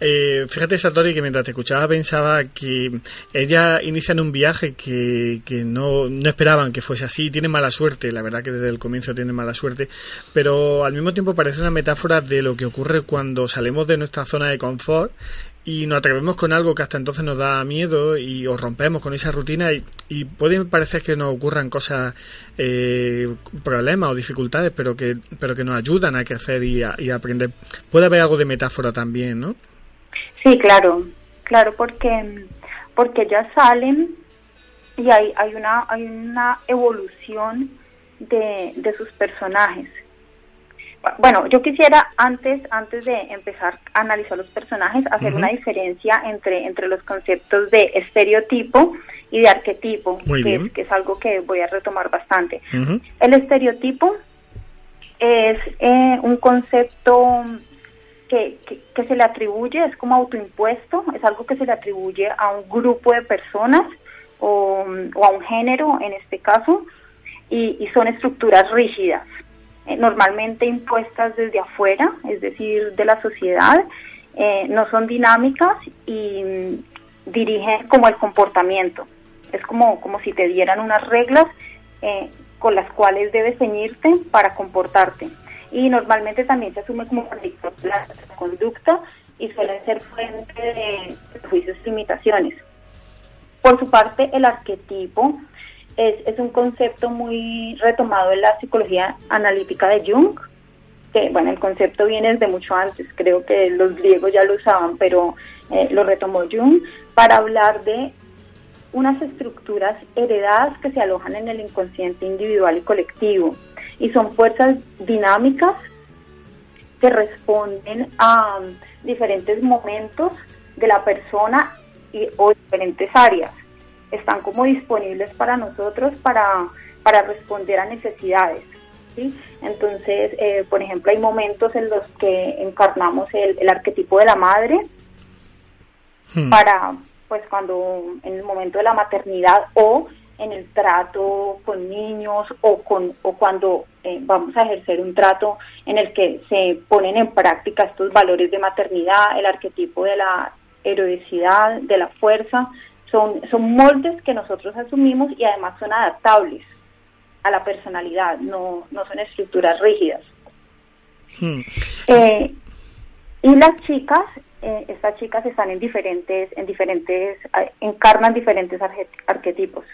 Eh, fíjate, Satori, que mientras te escuchaba pensaba que ellas inician un viaje que, que no, no esperaban que fuese así. Tienen mala suerte, la verdad que desde el comienzo tienen mala suerte, pero al mismo tiempo parece una metáfora de lo que ocurre cuando salimos de nuestra zona de confort y nos atrevemos con algo que hasta entonces nos da miedo y os rompemos con esa rutina y, y puede parecer que nos ocurran cosas, eh, problemas o dificultades, pero que, pero que nos ayudan a crecer y a, y aprender. Puede haber algo de metáfora también, ¿no? Sí, claro, claro, porque, porque ya salen y hay, hay, una, hay una evolución de, de sus personajes. Bueno, yo quisiera antes antes de empezar a analizar los personajes hacer una diferencia entre entre los conceptos de estereotipo y de arquetipo, que es, que es, algo que voy a retomar bastante. El estereotipo es eh, un concepto que, que, se le atribuye, es como autoimpuesto, es algo que se le atribuye a un grupo de personas o, o a un género en este caso, y, y son estructuras rígidas normalmente impuestas desde afuera, es decir, de la sociedad, eh, no son dinámicas y mm, dirigen como el comportamiento. Es como, como si te dieran unas reglas eh, con las cuales debes ceñirte para comportarte. Y normalmente también se asume como la conducta y suelen ser fuente de juicios y limitaciones. Por su parte, el arquetipo es, es un concepto muy retomado en la psicología analítica de Jung, que bueno, el concepto viene desde mucho antes, creo que los griegos ya lo usaban, pero eh, lo retomó Jung para hablar de unas estructuras heredadas que se alojan en el inconsciente individual y colectivo y son fuerzas dinámicas que responden a diferentes momentos de la persona y, o diferentes áreas están como disponibles para nosotros para, para responder a necesidades. ¿sí? Entonces, eh, por ejemplo, hay momentos en los que encarnamos el, el arquetipo de la madre hmm. para, pues, cuando en el momento de la maternidad o en el trato con niños o, con, o cuando eh, vamos a ejercer un trato en el que se ponen en práctica estos valores de maternidad, el arquetipo de la heroicidad, de la fuerza, son, son moldes que nosotros asumimos y además son adaptables a la personalidad, no, no son estructuras rígidas. Hmm. Eh, y las chicas, eh, estas chicas están en diferentes, en diferentes, encarnan diferentes arquetipos.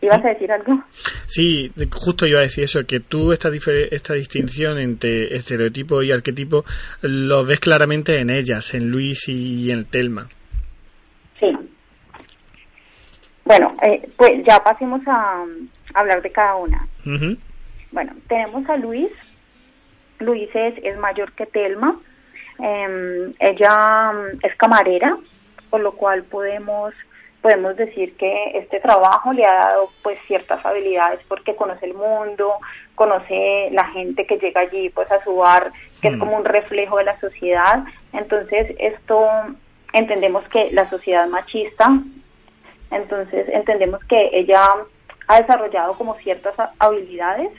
¿Ibas a decir algo? Sí, justo iba a decir eso, que tú esta, esta distinción entre estereotipo y arquetipo lo ves claramente en ellas, en Luis y en Telma. Bueno, eh, pues ya pasemos a, hablar de cada una. Bueno, tenemos a Luis. Luis es, es mayor que Telma. Em, ella mm, es camarera, por lo cual podemos podemos decir que este trabajo le ha dado pues ciertas habilidades porque conoce el mundo, conoce la gente que llega allí pues a su bar, que es mm. como un reflejo de la sociedad. Entonces esto entendemos que la sociedad machista entonces entendemos que ella ha desarrollado como ciertas habilidades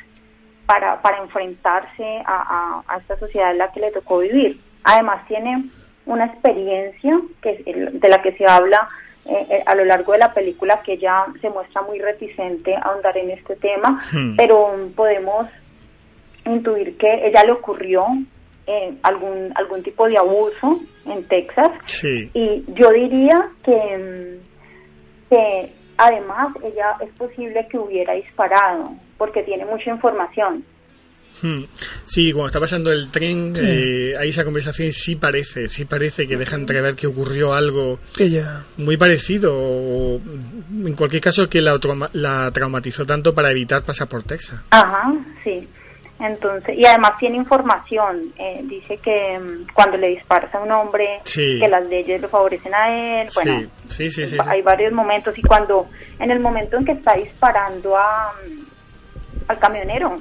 para, para enfrentarse a, a, esta sociedad en la que le tocó vivir. Además tiene una experiencia que de la que se habla eh, eh, a lo largo de la película que ella se muestra muy reticente a ahondar en este tema, hmm. pero podemos intuir que ella le ocurrió eh, algún algún tipo de abuso en Texas y yo diría que que además ella es posible que hubiera disparado porque tiene mucha información. Hmm. Sí, cuando está pasando el tren, eh, ahí esa conversación sí parece, sí parece que deja entrever que ocurrió algo Ella. muy parecido, o en cualquier caso que la, la traumatizó tanto para evitar pasar por Texas. Ajá, sí. Entonces, y además tiene información, eh, dice que mm, cuando le disparas a un hombre, que las leyes lo favorecen a él, bueno, sí. Sí, hay varios momentos y cuando, en el momento en que está disparando a, mm, al camionero,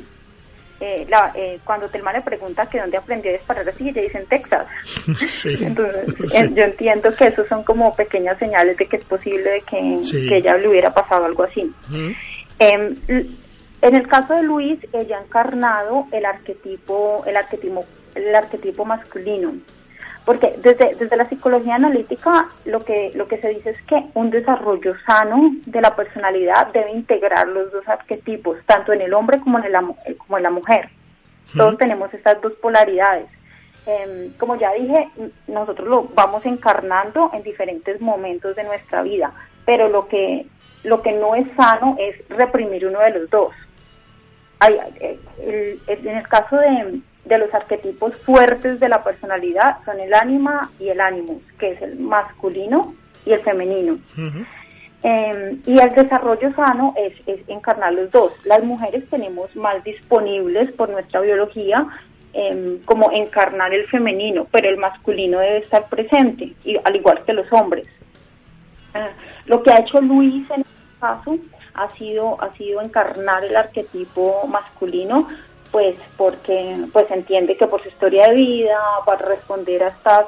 eh, la, eh, cuando Telma le pregunta que dónde aprendió a disparar así, ella dice en Texas. (laughs) (laughs) Entonces, yo entiendo que esos son como pequeñas señales de que es posible de que, que ella le hubiera pasado algo así. En el caso de Luis, ella ha encarnado el arquetipo, el arquetipo, el arquetipo masculino. Porque desde, desde la psicología analítica lo que, lo que se dice es que un desarrollo sano de la personalidad debe integrar los dos arquetipos, tanto en el hombre como en, el, como en la mujer. Todos tenemos estas dos polaridades. em, como ya dije, nosotros lo vamos encarnando en diferentes momentos de nuestra vida, pero lo que, lo que no es sano es reprimir uno de los dos. Hay, eh, el- en el caso de, de los arquetipos fuertes de la personalidad son el ánima y el ánimo, que es el masculino y el femenino. Eh, y el desarrollo sano es, es encarnar los dos. Las mujeres tenemos más disponibles por nuestra biología em, como encarnar el femenino, pero el masculino debe estar presente, y, al igual que los hombres. Ah, lo que ha hecho Luis en este caso ha sido, ha sido encarnar el arquetipo masculino, pues porque pues entiende que por su historia de vida, para responder a estas,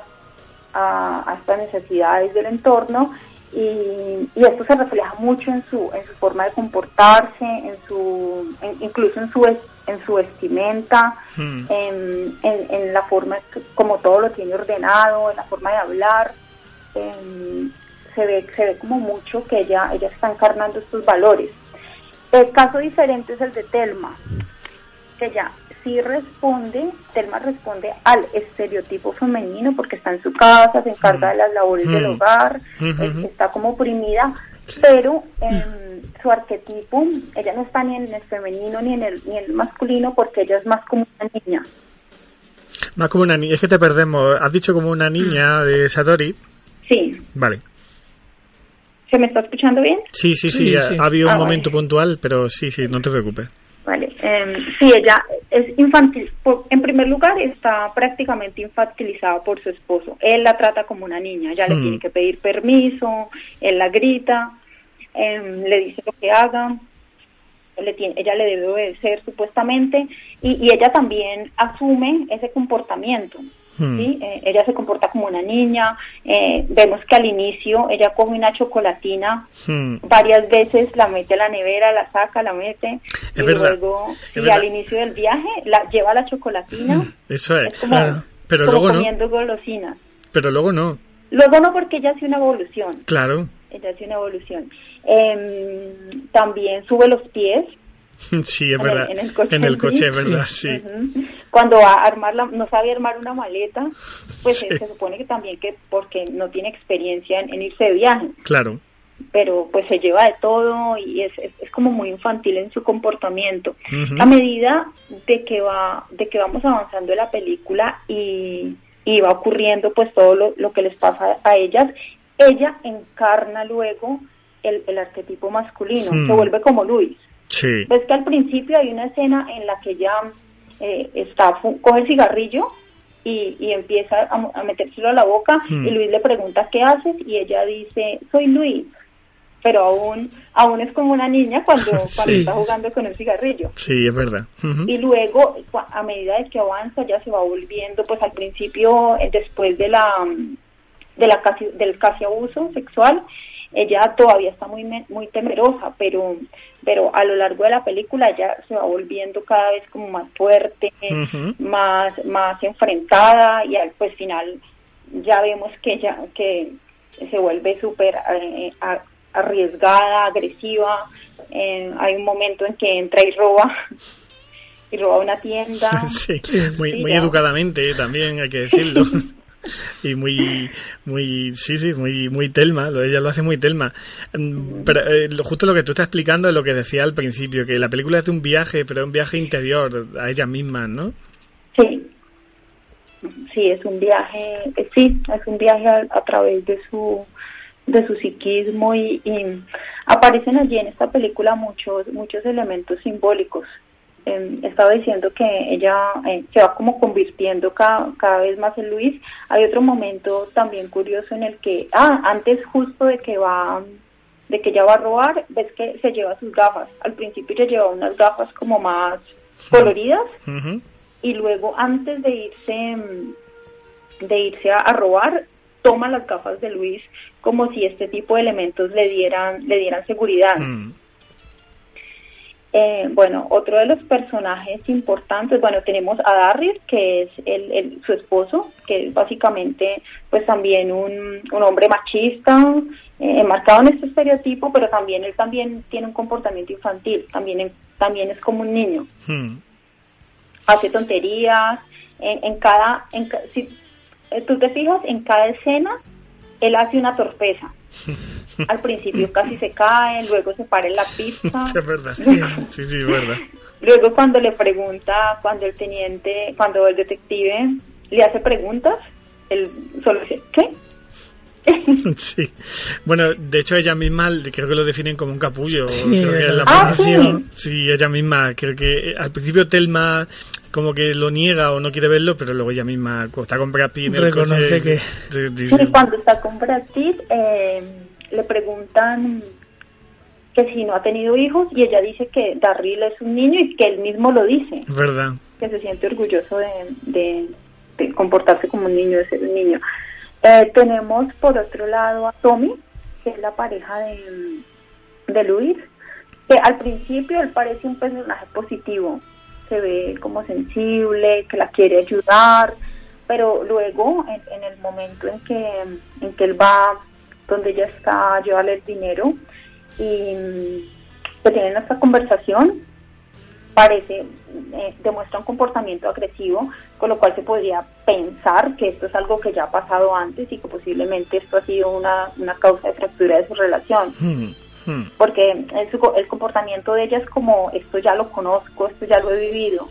a, a estas necesidades del entorno, y, y esto se refleja mucho en su en su forma de comportarse en su en- incluso en su en su vestimenta Hmm. en, en, en la forma como todo lo tiene ordenado en la forma de hablar em, se ve se ve como mucho que ella ella está encarnando estos valores el caso diferente es el de Telma que ella sí responde, Telma responde al estereotipo femenino porque está en su casa, se encarga de las labores del Mm. hogar, ujú. está como oprimida, pero en su arquetipo, ella no está ni en el femenino ni en el, ni en el masculino porque ella es más como una niña. Más como una niña. Es que te perdemos. Has dicho como una niña de Satori. Sí, Vale. ¿Se me está escuchando bien? Sí, sí, sí. Sí, ha, sí. ha habido un Ah, vale. momento puntual, pero sí, sí, no te preocupes. Vale, em, sí, ella es infantil. por- en primer lugar, está prácticamente infantilizada por su esposo. Él la trata como una niña, ella le Hmm. tiene que pedir permiso, él la grita, em, le dice lo que haga, le tiene, ella le debe obedecer supuestamente, y, y ella también asume ese comportamiento. Hmm. ¿sí? Eh, ella se comporta como una niña, eh, vemos que al inicio ella coge una chocolatina Hmm. varias veces la mete a la nevera, la saca, la mete Es y verdad, luego es y verdad. al inicio del viaje la lleva la chocolatina Eso es. es como, claro. Pero como luego no. comiendo golosinas. Pero luego no. Luego no porque ella hace una evolución, Claro. ella hace una evolución. Em, también sube los pies (laughs) Sí, es en verdad. el, en el coche. En el coche, es verdad, (laughs) sí. Cuando va a armar la, no sabe armar una maleta, pues Sí. eh, se supone que también que porque no tiene experiencia en, en irse de viaje. Claro. pero pues se lleva de todo y es, es, es como muy infantil en su comportamiento. A medida de que va, de que vamos avanzando en la película y, y va ocurriendo pues todo lo, lo que les pasa a ellas, ella encarna luego el, el arquetipo masculino, Hmm. se vuelve como Luis. Sí. Ves que al principio hay una escena en la que ella eh, está coge el cigarrillo y, y empieza a, a metérselo a la boca Hmm. y Luis le pregunta qué haces y ella dice soy Luis pero aún aún es como una niña cuando, (laughs) cuando Sí. está jugando con el cigarrillo Sí, es verdad. Y luego a medida de que avanza ya se va volviendo pues al principio eh, después de la de la casi, del casi abuso sexual ella todavía está muy muy temerosa pero pero a lo largo de la película ella se va volviendo cada vez como más fuerte más más enfrentada y al pues final ya vemos que ella que se vuelve súper eh, a- arriesgada agresiva Eh, hay un momento en que entra y roba (laughs) y roba una tienda. (laughs) Sí, muy, muy educadamente también hay que decirlo. (laughs) (laughs) y muy, muy, sí, sí, muy, muy Telma, ella lo hace muy Telma. Mm, Pero eh, justo lo que tú estás explicando es lo que decía al principio, que la película es de un viaje, pero es un viaje interior a ellas mismas, ¿no? Sí, sí, es un viaje, eh, sí, es un viaje a, a través de su de su psiquismo y, y aparecen allí en esta película muchos muchos elementos simbólicos. Eh, estaba diciendo que ella eh, se va como convirtiendo cada, cada vez más en Luis. Hay otro momento también curioso en el que, ah, antes justo de que va de que ella va a robar, ves que se lleva sus gafas. Al principio ella lleva unas gafas como más coloridas y luego antes de irse mm, de irse a, a robar toma las gafas de Luis como si este tipo de elementos le dieran le dieran seguridad Mm. Eh, bueno otro de los personajes importantes bueno tenemos a Darryl que es el, el- su esposo que es básicamente pues también un, un hombre machista eh, enmarcado en este estereotipo pero también él también tiene un comportamiento infantil también también es como un niño Mm. hace tonterías, en, en cada, en, si eh, tú te fijas, en cada escena, él hace una torpeza. Al principio casi se cae, luego se para en la pista. (laughs) es verdad. Sí, sí, es verdad. Luego cuando le pregunta, cuando el teniente, cuando el detective le hace preguntas, él solo dice, ¿qué? (laughs) sí. Bueno, de hecho ella misma creo que lo definen como un capullo. Sí, creo que es la ah, posición. sí, ella misma. Creo que al principio Telma como que lo niega o no quiere verlo, pero luego ella misma cuando está con Brad Pitt en el Reconoce coche, que- de- cuando está con Brad Pitt, eh, le preguntan que si no ha tenido hijos y ella dice que Darryl es un niño y que él mismo lo dice, verdad. que se siente orgulloso de, de- de comportarse como un niño, de ser un niño. Eh, tenemos por otro lado a Tommy, que es la pareja de, de Luis, que al principio él parece un personaje positivo, se ve como sensible, que la quiere ayudar, pero luego en, el momento en que, en que él va donde ella está a llevarle el dinero y que tienen esta conversación, parece, eh, demuestra un comportamiento agresivo, con lo cual se podría pensar que esto es algo que ya ha pasado antes y que posiblemente esto ha sido una, una causa de fractura de su relación. Hmm, hmm. porque el, comportamiento de ella es como esto ya lo conozco, esto ya lo he vivido.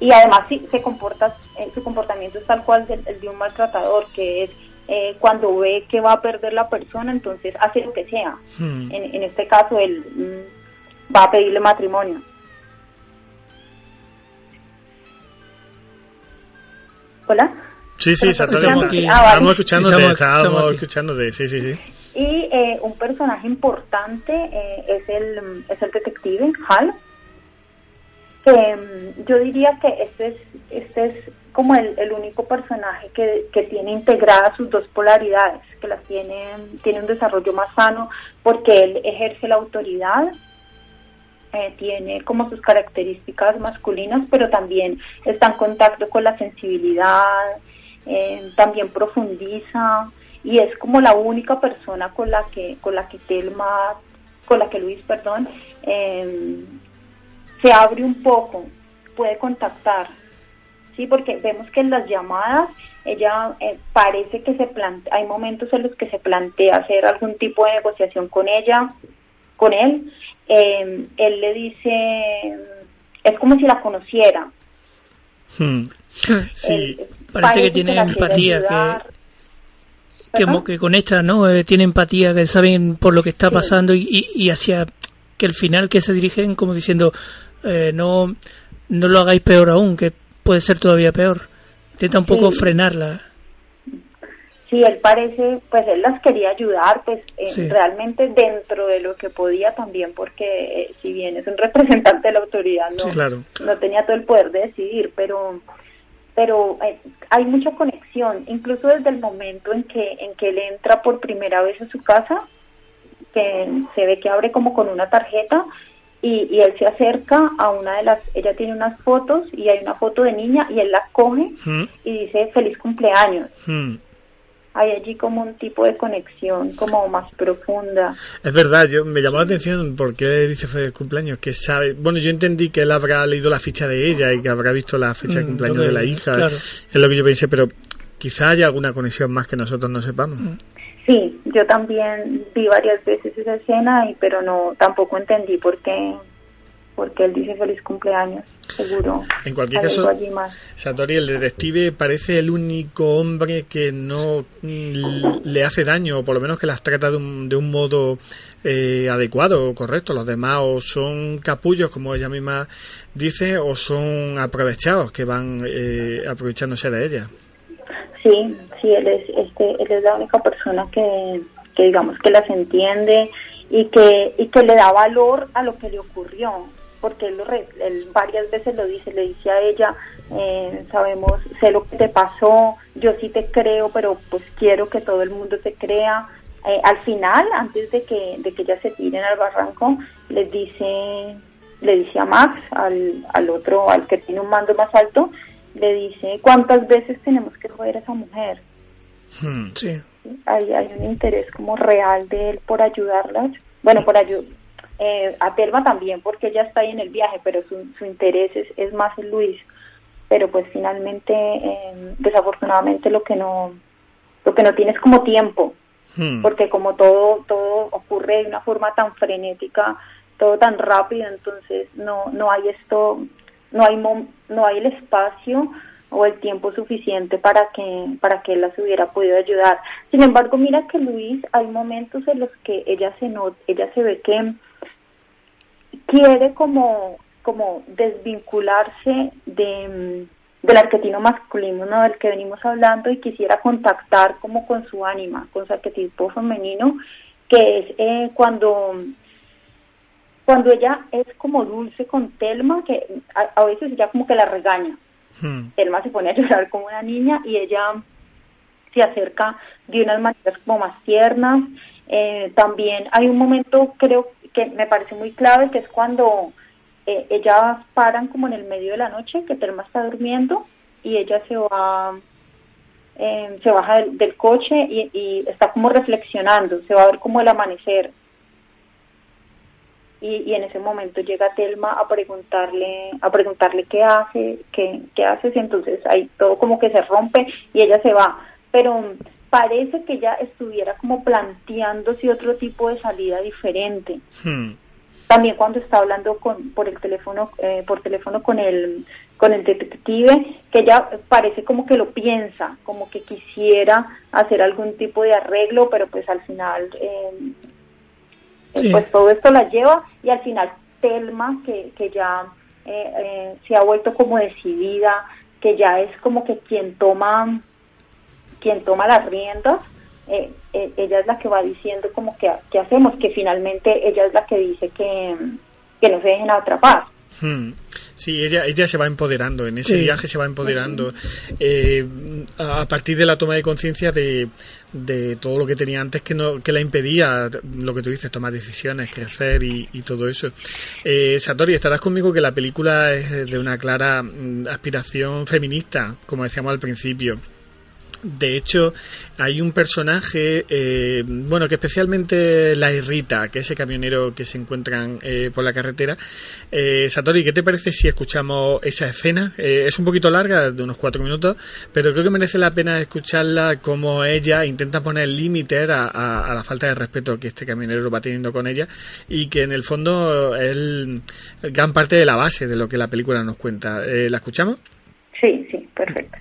Y además sí, se comporta, eh, su comportamiento es tal cual del- el de un maltratador, que es eh, cuando ve que va a perder la persona, entonces hace lo que sea. Hmm. En, en este caso, él mm, va a pedirle matrimonio. Hola. Sí, sí, estamos aquí. Ah, vale. Estábamos escuchándote, Estamos- estamos escuchándote, sí, sí, sí. Y eh, un personaje importante eh, es el es el detective Hal. Que mm, yo diría que este es este es como el, el único personaje que, que tiene integradas sus dos polaridades, que las tiene tiene un desarrollo más sano porque él ejerce la autoridad. eh, tiene como sus características masculinas, pero también está en contacto con la sensibilidad, eh, también profundiza y es como la única persona con la que con la que Telma con la que Luis perdón eh, se abre un poco puede contactar sí porque vemos que en las llamadas ella eh, parece que se plantea hay momentos en los que se plantea hacer algún tipo de negociación con ella con él eh, él le dice es como si la conociera Hmm. Sí, Él Parece que tiene empatía, que-. Que, ¿Perdón? mo- que conecta, ¿no? Eh, tiene empatía, que saben por lo que está pasando y, y, y hacia que al final que se dirigen como diciendo eh, no no lo hagáis peor aún, que puede ser todavía peor. Intenta un poco Sí. frenarla. Sí, él parece, pues él las quería ayudar, pues eh, Sí. realmente dentro de lo que podía también, porque eh, si bien es un representante de la autoridad, no, Sí, claro. no tenía todo el poder de decidir, pero pero eh, hay mucha conexión, incluso desde el momento en que en que él entra por primera vez a su casa, que se ve que abre como con una tarjeta y, y él se acerca a una de las, ella tiene unas fotos y hay una foto de niña y él la coge Hmm, y dice feliz cumpleaños hmm. Hay allí como un tipo de conexión como más profunda. Es verdad, yo me llamó la atención porque dice feliz cumpleaños, que sabe, bueno, yo entendí que él habrá leído la ficha de ella y que habrá visto la fecha de Mm, cumpleaños de la hija, claro. es lo que yo pensé, pero quizá haya alguna conexión más que nosotros no sepamos. Sí, yo también vi varias veces esa escena, y pero no tampoco entendí por qué, porque él dice feliz cumpleaños, seguro. En cualquier caso. Satori, el detective, parece el único hombre que no mm, le hace daño, o por lo menos que las trata de un, de un modo eh, adecuado o correcto. Los demás o son capullos, como ella misma dice, o son aprovechados, que van eh, aprovechándose de ella. Sí, sí, él es, este, él es la única persona que, que digamos que las entiende y que, y que le da valor a lo que le ocurrió, porque él, lo re- él varias veces lo dice, le dice a ella, eh, sabemos, sé lo que te pasó, yo sí te creo, pero pues quiero que todo el mundo te crea. Eh, al final, antes de que, de que ella se tiren al barranco, les dice, le dice a Max, al, al otro, al que tiene un mando más alto, le dice cuántas veces tenemos que joder a esa mujer. Hmm. Sí. Hay, hay un interés como real de él por ayudarlas. Bueno, por ayudar. Eh, a Telma también, porque ella está ahí en el viaje, pero su, su interés es, es más en Luis. pero pues finalmente, eh, desafortunadamente, lo que no lo que no tienes como tiempo, Hmm. porque como todo todo ocurre de una forma tan frenética, todo tan rápido, entonces no no hay esto, no hay no hay el espacio o el tiempo suficiente para que para que él las hubiera podido ayudar. Sin embargo, mira que Luis, hay momentos en los que ella se no, ella se ve que quiere como como desvincularse de mm, del arquetipo masculino ¿no? del que venimos hablando y quisiera contactar como con su ánima, con su arquetipo femenino, que es eh, cuando cuando ella es como dulce con Telma, que a, a veces ella como que la regaña. Hmm. Telma se pone a llorar como una niña y ella se acerca de unas maneras como más tiernas. Eh, también hay un momento, creo que me parece muy clave, que es cuando eh, ellas paran como en el medio de la noche, que Telma está durmiendo y ella se va, eh, se baja del, coche y, está como reflexionando, se va a ver como el amanecer. Y, y en ese momento llega Telma a preguntarle, a preguntarle qué hace, qué, qué haces, y entonces ahí todo como que se rompe y ella se va. Pero parece que ella estuviera como planteándose otro tipo de salida diferente Hmm. también cuando está hablando con por el teléfono eh, por teléfono con el con el detective que ella parece como que lo piensa como que quisiera hacer algún tipo de arreglo pero pues al final eh, eh, Sí. pues todo esto la lleva y al final Telma que que ya eh, eh, se ha vuelto como decidida que ya es como que quien toma quien toma las riendas, eh, eh, ella es la que va diciendo como que, que hacemos, que finalmente ella es la que dice que, que no se dejen atrapar. Hmm. Sí, ella, ella se va empoderando, en ese Sí. viaje se va empoderando eh, a partir de la toma de conciencia de, de todo lo que tenía antes que no que la impedía, lo que tú dices, tomar decisiones, crecer y, y todo eso. Eh, Satori, estarás conmigo que la película es de una clara mm, aspiración feminista, como decíamos al principio. De hecho, hay un personaje, eh, bueno, que especialmente la irrita, que es ese camionero que se encuentran eh, por la carretera. Eh, Satori, ¿qué te parece si escuchamos esa escena? Eh, es un poquito larga, de unos cuatro minutos, pero creo que merece la pena escucharla como ella intenta poner límites a, la falta de respeto que este camionero va teniendo con ella y que en el fondo es gran parte de la base de lo que la película nos cuenta. Eh, ¿La escuchamos? Sí, sí, perfecto.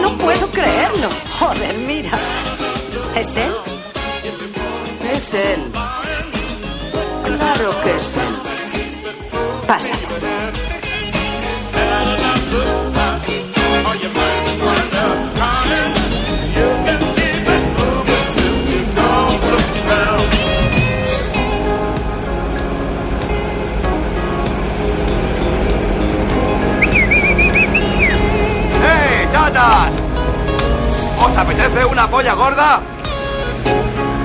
No puedo creerlo. Joder, mira. ¿Es él? Es él. Claro que es él. Pásalo. ¿Os apetece una polla gorda?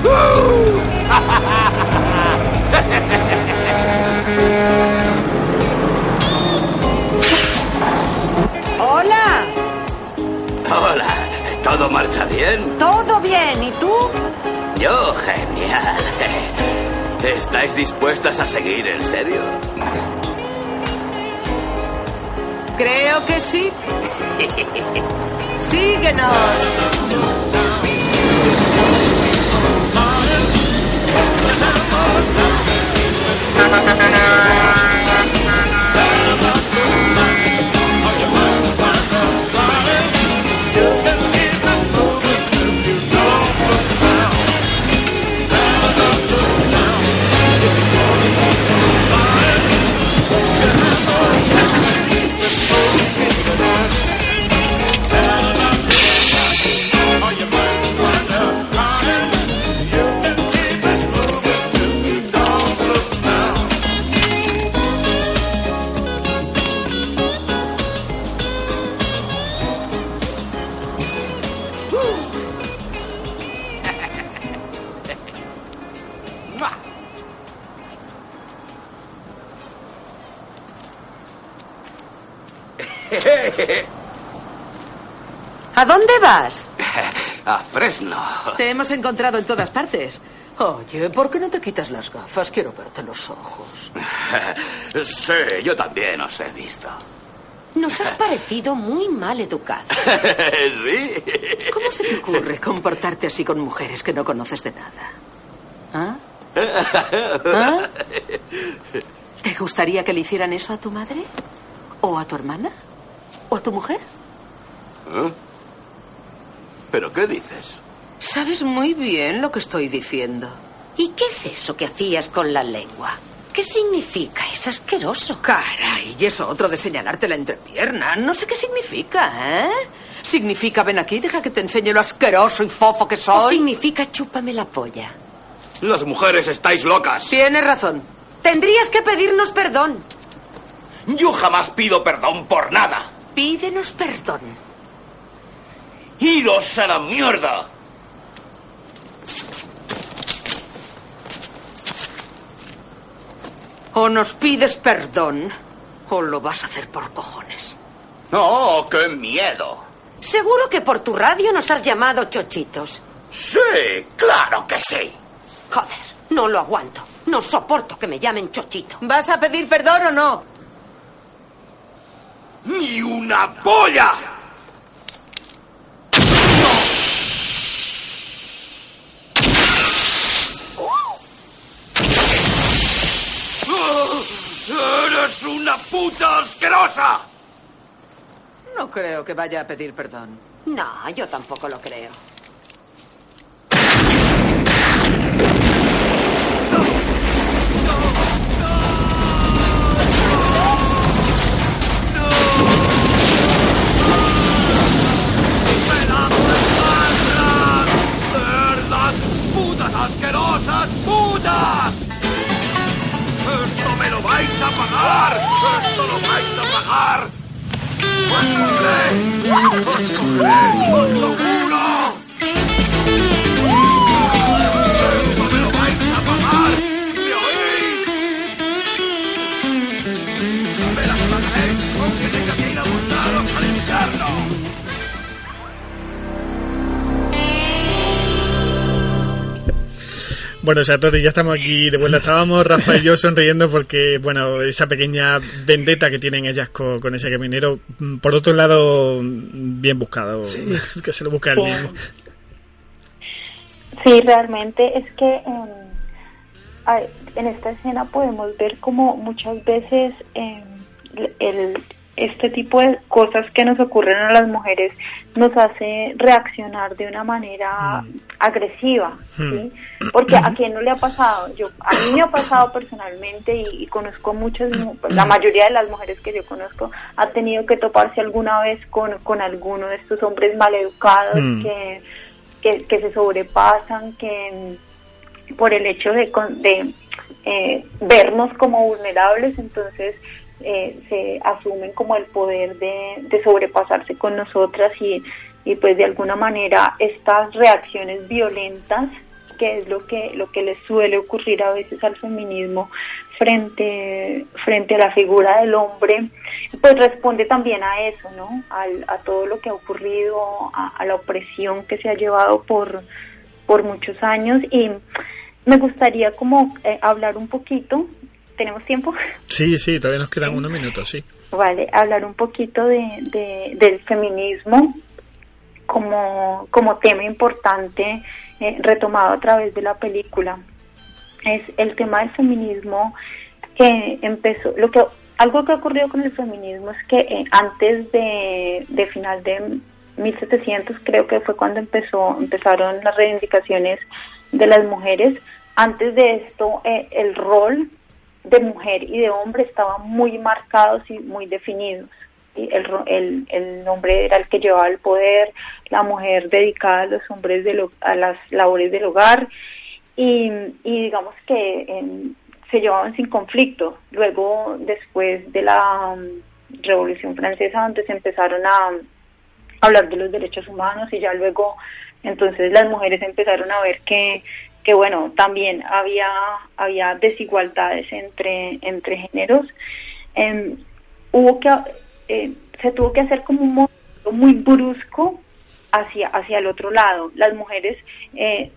(laughs) Hola. Hola, ¿todo marcha bien? ¿Todo bien? ¿Y tú? Yo, genial. ¿Estáis dispuestas a seguir en serio? Creo que sí. (laughs) Síguenos. (laughs) ¿A dónde vas? (laughs) A Fresno. Te hemos encontrado en todas partes. Oye, ¿por qué no te quitas las gafas? Quiero verte los ojos. (laughs) Sí, yo también os he visto. Nos has parecido muy mal educado. (laughs) sí. ¿Cómo se te ocurre comportarte así con mujeres que no conoces de nada? ¿Ah? ¿Ah? ¿Te gustaría que le hicieran eso a tu madre? ¿O a tu hermana? ¿O a tu mujer? ¿Eh? ¿Pero qué dices? Sabes muy bien lo que estoy diciendo. ¿Y qué es eso que hacías con la lengua? ¿Qué significa? Es asqueroso. Caray, y eso otro de señalarte la entrepierna. No sé qué significa, ¿eh? Significa, ven aquí, deja que te enseñe lo asqueroso y fofo que ¿O soy. significa chúpame la polla? Las mujeres estáis locas. Tienes razón. Tendrías que pedirnos perdón. Yo jamás pido perdón por nada. Pídenos perdón. ¡Iros a la mierda! O nos pides perdón, o lo vas a hacer por cojones. ¡Oh, qué miedo! Seguro que por tu radio nos has llamado chochitos. Sí, claro que sí. Joder, no lo aguanto. No soporto que me llamen chochito. ¿Vas a pedir perdón o no? ¡Ni una polla! ¡Eres una puta asquerosa! No creo que vaya a pedir perdón. No, yo tampoco lo creo. ¡Cerdas! ¡Putas asquerosas! ¡Putas! ¡Esto me lo vais a pagar! ¡Esto lo vais a pagar! ¡Os cogeré! ¡Os cogeré! ¡Os lo juro! Bueno, Satori, ya estamos aquí de vuelta. Estábamos Rafa y yo sonriendo porque, bueno, esa pequeña vendetta que tienen ellas con, con ese caminero, mm, por otro lado, bien buscado, (laughs) que se lo busca él Sí. mismo. Sí, realmente es que em, a- en esta escena podemos ver como muchas veces em, el, este tipo de cosas que nos ocurren a las mujeres nos hace reaccionar de una manera agresiva, ¿sí? Porque a quien no le ha pasado, yo a mí me ha pasado personalmente y, y conozco muchas, mu- pues, la mayoría de las mujeres que yo conozco ha tenido que toparse alguna vez con, con alguno de estos hombres maleducados Mm. que, que, que se sobrepasan, que mm, por el hecho de, de eh, vernos como vulnerables, entonces eh, se asumen como el poder de, de sobrepasarse con nosotras y, y pues de alguna manera estas reacciones violentas que es lo que lo que les suele ocurrir a veces al feminismo frente frente a la figura del hombre pues responde también a eso no Al- a todo lo que ha ocurrido a, a la opresión que se ha llevado por por muchos años. Y me gustaría como eh, hablar un poquito tenemos tiempo Sí, sí, todavía nos quedan unos minutos, sí. Vale, hablar un poquito de, de- del feminismo como, como tema importante eh, retomado a través de la película. Es el tema del feminismo que empezó, lo que algo que ha ocurrido con el feminismo es que eh, antes de, de final de 1700 creo que fue cuando empezó empezaron las reivindicaciones de las mujeres. Antes de esto eh, el rol de mujer y de hombre estaban muy marcados y muy definidos. El, el, el hombre era el que llevaba el poder, la mujer dedicada a los hombres de lo- a las labores del hogar y, y digamos que em, se llevaban sin conflicto. Luego, después de la mm, Revolución Francesa, donde se empezaron a hablar de los derechos humanos y ya luego entonces las mujeres empezaron a ver que que bueno también había había desigualdades entre entre géneros Em, hubo que eh, se tuvo que hacer como un movimiento muy brusco hacia, hacia el otro lado. Las mujeres eh,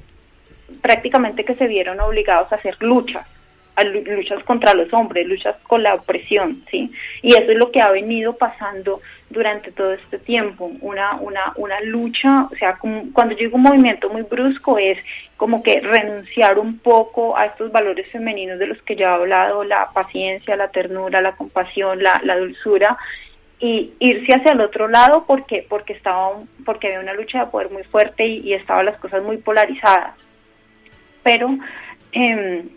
prácticamente que se vieron obligados a hacer luchas, luchas contra los hombres, luchas con la opresión, ¿sí? Y eso es lo que ha venido pasando durante todo este tiempo, una, una, una lucha, o sea, cuando yo un movimiento muy brusco es como que renunciar un poco a estos valores femeninos de los que ya he hablado, la paciencia, la ternura, la compasión, la, la dulzura, y irse hacia el otro lado porque porque estaba porque había una lucha de poder muy fuerte y, estaban las cosas muy polarizadas. Pero em,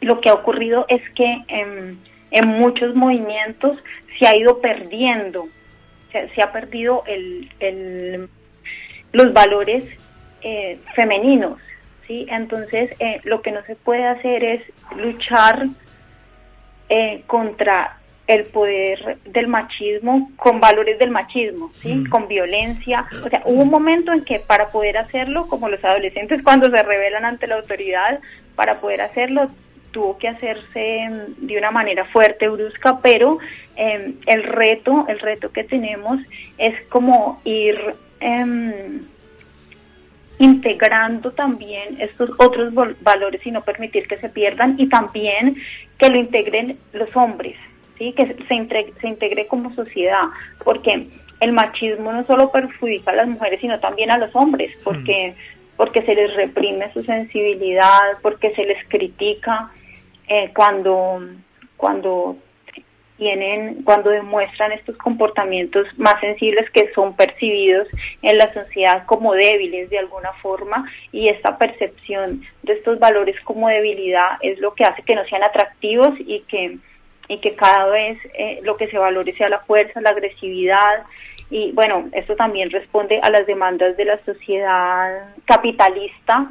lo que ha ocurrido es que em, en muchos movimientos se ha ido perdiendo se, ha perdido el, el los valores eh, femeninos sí entonces eh, lo que no se puede hacer es luchar eh, contra el poder del machismo con valores del machismo, ¿sí? Mm. Con violencia. O sea, hubo un momento en que para poder hacerlo, como los adolescentes cuando se rebelan ante la autoridad, para poder hacerlo tuvo que hacerse mm, de una manera fuerte, brusca, pero em, el reto, el reto que tenemos es como ir em, integrando también estos otros valores y no permitir que se pierdan y también que lo integren los hombres, que se integre, se integre como sociedad, porque el machismo no solo perjudica a las mujeres, sino también a los hombres, porque, mm. porque se les reprime su sensibilidad, porque se les critica eh, cuando, cuando tienen, cuando demuestran estos comportamientos más sensibles que son percibidos en la sociedad como débiles de alguna forma y esta percepción de estos valores como debilidad es lo que hace que no sean atractivos y que y que cada vez eh, lo que se valore sea la fuerza, la agresividad y bueno, esto también responde a las demandas de la sociedad capitalista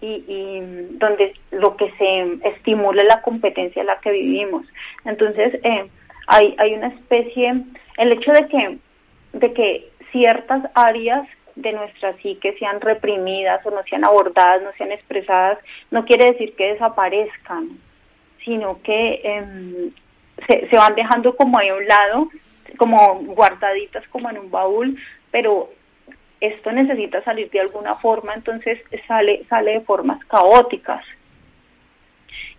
y, y donde lo que se estimula es la competencia en la que vivimos. Entonces, eh, hay, hay una especie, el hecho de que, de que ciertas áreas de nuestra psique sean reprimidas o no sean abordadas, no sean expresadas, no quiere decir que desaparezcan, sino que eh, se, se van dejando como ahí a un lado, como guardaditas como en un baúl, pero esto necesita salir de alguna forma, entonces sale, sale de formas caóticas.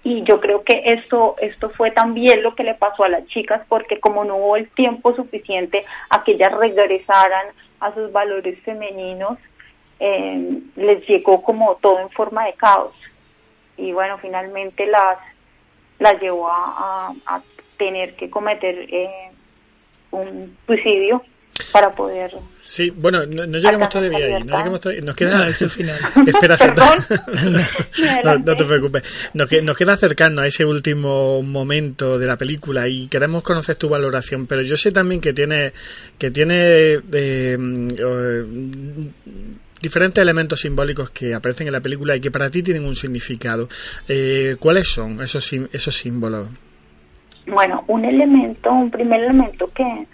Y yo creo que esto, esto fue también lo que le pasó a las chicas, porque como no hubo el tiempo suficiente a que ellas regresaran a sus valores femeninos, eh, les llegó como todo en forma de caos. Y bueno, finalmente las, las llevó a, a, tener que cometer eh, un suicidio para poder sí bueno no, llegamos todavía ahí no llegamos todavía, nos queda ese final. (laughs) Espera (laughs) no, no, te preocupes. Nos, nos, queda acercarnos a ese último momento de la película y queremos conocer tu valoración pero yo sé también que tiene que tiene eh, diferentes elementos simbólicos que aparecen en la película y que para ti tienen un significado. Eh, ¿cuáles son esos esos símbolos? Bueno, un elemento, un primer elemento que,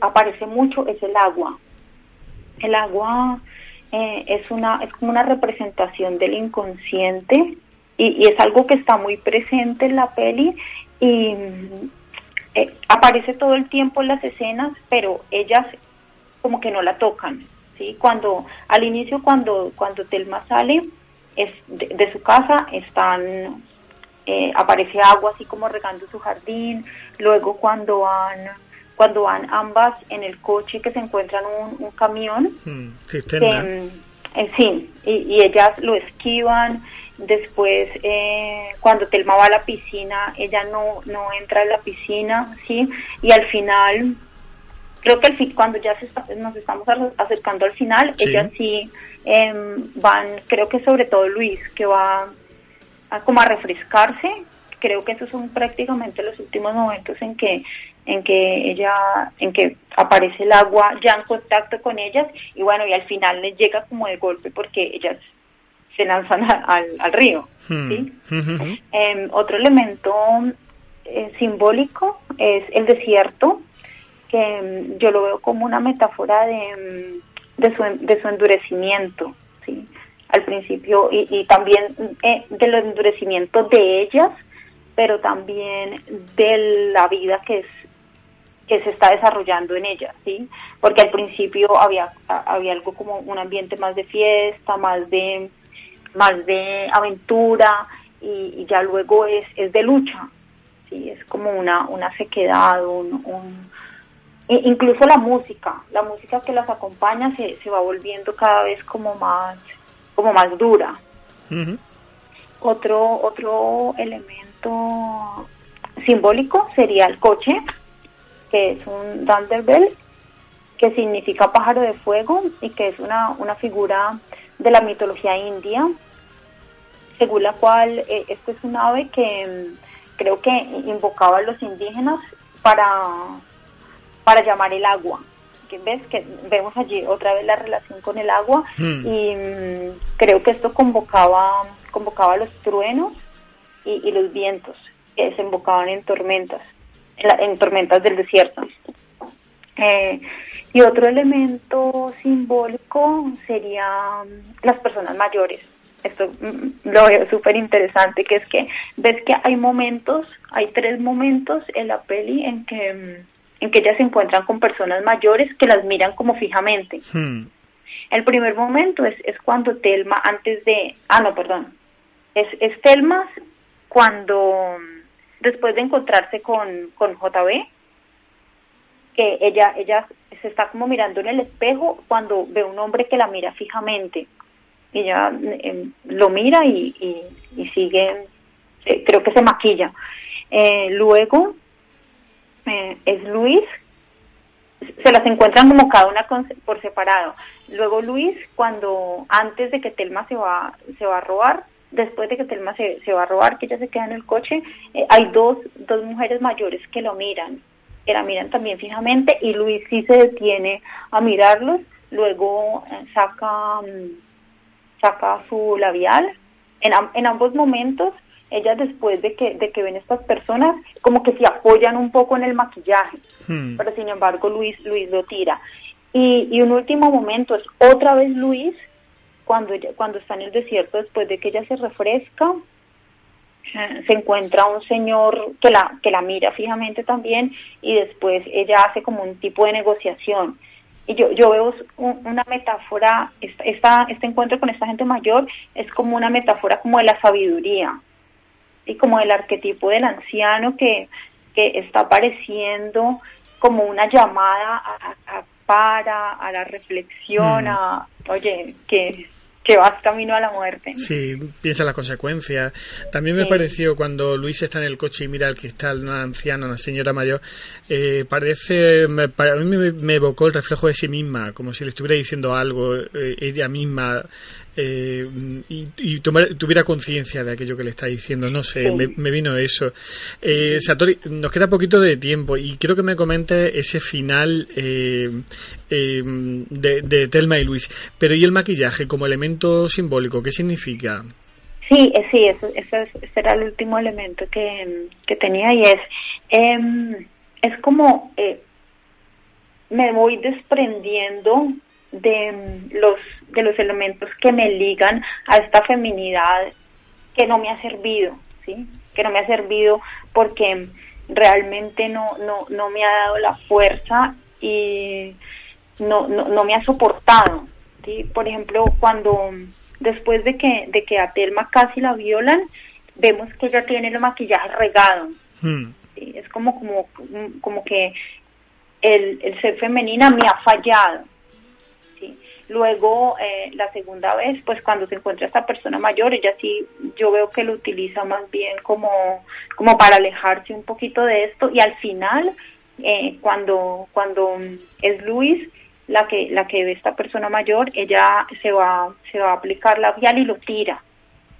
aparece mucho es el agua. El agua eh, es una es como una representación del inconsciente y, es algo que está muy presente en la peli y eh, aparece todo el tiempo en las escenas, pero ellas como que no la tocan, sí. Cuando al inicio cuando cuando Telma sale es de su casa están eh, aparece agua así como regando su jardín, luego cuando van cuando van ambas en el coche que se encuentran un, camión, hmm, mm, eh, sí, y, ellas lo esquivan, después eh, cuando Telma va a la piscina, ella no, no entra en la piscina, sí, y al final, creo que al cuando ya nos estamos acercando al final, ellas sí em, van, creo que sobre todo Luis, que va como a refrescarse. Creo que esos son prácticamente los últimos momentos en que en que ella, en que aparece el agua ya en contacto con ellas y bueno, y al final les llega como de golpe porque ellas se lanzan al, al río. Hmm. Em, otro elemento eh, simbólico es el desierto, que em, yo lo veo como una metáfora de, em, de, su, de su endurecimiento. ¿sí? al principio y, también eh, del endurecimiento de ellas, pero también de la vida que es que se está desarrollando en ella, ¿sí? Porque al principio había, había algo como un ambiente más de fiesta, más de, más de aventura y, ya luego es, es de lucha, ¿sí? Es como una, una sequedad, un, un incluso la música, la música que las acompaña se, se va volviendo cada vez como más, como más dura. Otro, otro elemento simbólico sería el coche, que es un Thunderbell, que significa pájaro de fuego y que es una, una figura de la mitología india, según la cual eh, este es un ave que mm, creo que invocaba a los indígenas para, para llamar el agua. Que ves que vemos allí otra vez la relación con el agua hmm. y mm, creo que esto convocaba convocaba los truenos y, los vientos que desembocaban en tormentas en, tormentas del desierto. Eh, y otro elemento simbólico sería mm, las personas mayores. Esto mm, lo veo súper interesante, que es que ves que hay momentos, hay tres momentos en la peli en que, mm, en que ellas se encuentran con personas mayores que las miran como fijamente. Hmm. El primer momento es, es cuando Telma, antes de, ah, no, perdón, es, es Telma cuando después de encontrarse con, con JB, que ella, ella se está como mirando en el espejo cuando ve un hombre que la mira fijamente. Ella em, lo mira y, y, sigue, eh, creo que se maquilla. Eh, luego eh, es Luis, se las encuentran como cada una por separado. Luego Luis, cuando antes de que Telma se va, se va a robar, después de que Telma se, se va a robar, que ella se queda en el coche, eh, hay dos, dos mujeres mayores que lo miran, que la miran también fijamente y Luis sí se detiene a mirarlos, luego eh, saca, mm, saca su labial. En, en ambos momentos, ellas después de que, de que ven estas personas, como que se apoyan un poco en el maquillaje, hmm. pero sin embargo Luis, Luis lo tira. Y, y un último momento es otra vez Luis cuando, cuando está en el desierto, después de que ella se refresca, se encuentra un señor que la, que la mira fijamente también y después ella hace como un tipo de negociación. Y yo, yo veo una metáfora, esta, este encuentro con esta gente mayor es como una metáfora como de la sabiduría y como del arquetipo del anciano que, que está apareciendo como una llamada a, para, a la reflexión, hmm. a, oye, que que vas camino a la muerte. Sí, piensa en las consecuencias. También me pareció cuando Luis está en el coche y mira al cristal, una anciana, una señora mayor, eh, parece, para mí me, evocó el reflejo de sí misma, como si le estuviera diciendo algo, eh, ella misma, eh, y, tuviera conciencia de aquello que le está diciendo. No sé, me, vino eso. Eh, Satori, nos queda poquito de tiempo y quiero que me comente ese final eh, de, de, Telma y Luis. Pero ¿y el maquillaje como elemento simbólico? ¿Qué significa? Sí, sí, ese, era el último elemento que, que tenía y es, em, es como me voy desprendiendo de los, de los elementos que me ligan a esta feminidad que no me ha servido, ¿sí? Que no me ha servido porque realmente no, no, no me ha dado la fuerza y no, no, no me ha soportado, ¿sí? Por ejemplo, cuando después de que, de que a Telma casi la violan, vemos que ella tiene el maquillaje regado. Hmm. Es como, como, como que el, el ser femenina me ha fallado. Luego, eh, la segunda vez, pues cuando se encuentra esta persona mayor, ella sí, yo veo que lo utiliza más bien como, como para alejarse un poquito de esto y al final, eh, cuando, cuando es Luis la que, la que ve esta persona mayor, ella se va, se va a aplicar la vial y lo tira,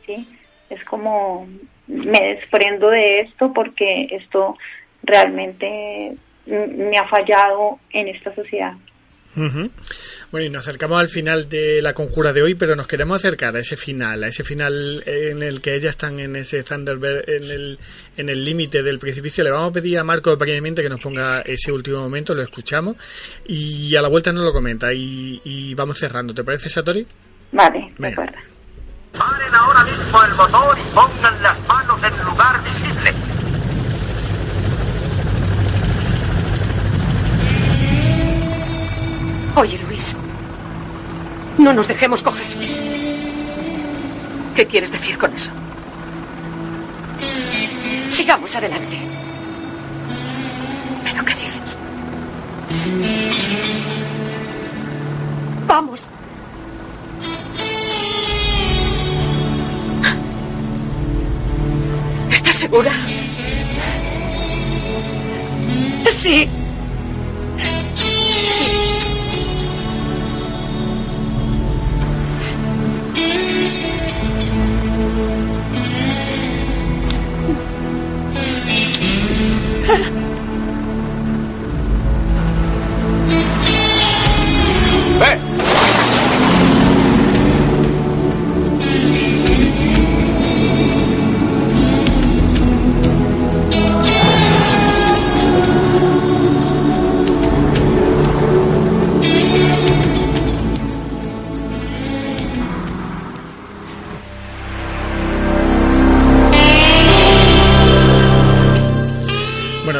¿sí? Es como, me desprendo de esto porque esto realmente me ha fallado en esta sociedad. Bueno, y nos acercamos al final de la conjura de hoy, pero nos queremos acercar a ese final, a ese final en el que ellas están en ese Thunderbird, en el en el límite del precipicio. Le vamos a pedir a Marco pequeñamente que nos ponga ese último momento, lo escuchamos, y a la vuelta nos lo comenta y, vamos cerrando. ¿Te parece, Satori? Vale, de acuerdo. Paren ahora mismo el motor y pongan las manos en lugar visible. No nos dejemos coger. ¿Qué quieres decir con eso? Sigamos adelante. ¿Pero qué dices? Vamos. ¿Estás segura? Sí. Sí.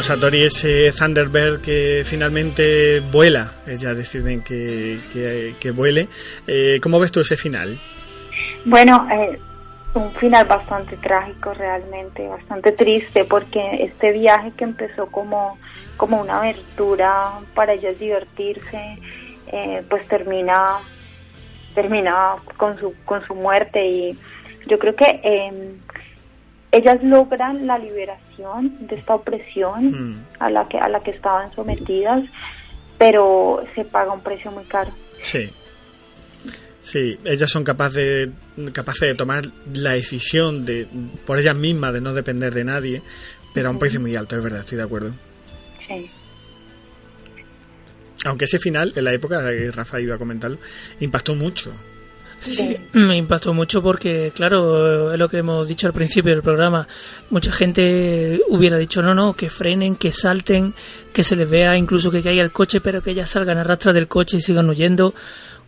Satori ese Thunderbird que finalmente vuela, ellas deciden que, que, vuele. Eh, ¿Cómo ves tú ese final? Bueno, eh, un final bastante trágico realmente, bastante triste porque este viaje que empezó como, como una aventura para ellas divertirse, eh, pues termina termina con su con su muerte y yo creo que eh, ellas logran la liberación de esta opresión Mm. a la que a la que estaban sometidas, pero se paga un precio muy caro. Sí. Sí, ellas son capaces de, capaces de tomar la decisión de por ellas mismas de no depender de nadie, pero a un precio muy alto, es verdad, estoy de acuerdo. Sí. Aunque ese final, en la época, eh, Rafa iba a comentarlo, impactó mucho. Sí, me impactó mucho porque, claro, es lo que hemos dicho al principio del programa. Mucha gente hubiera dicho, no, no, que frenen, que salten, que se les vea incluso que caiga el coche, pero que ellas salgan a rastras del coche y sigan huyendo.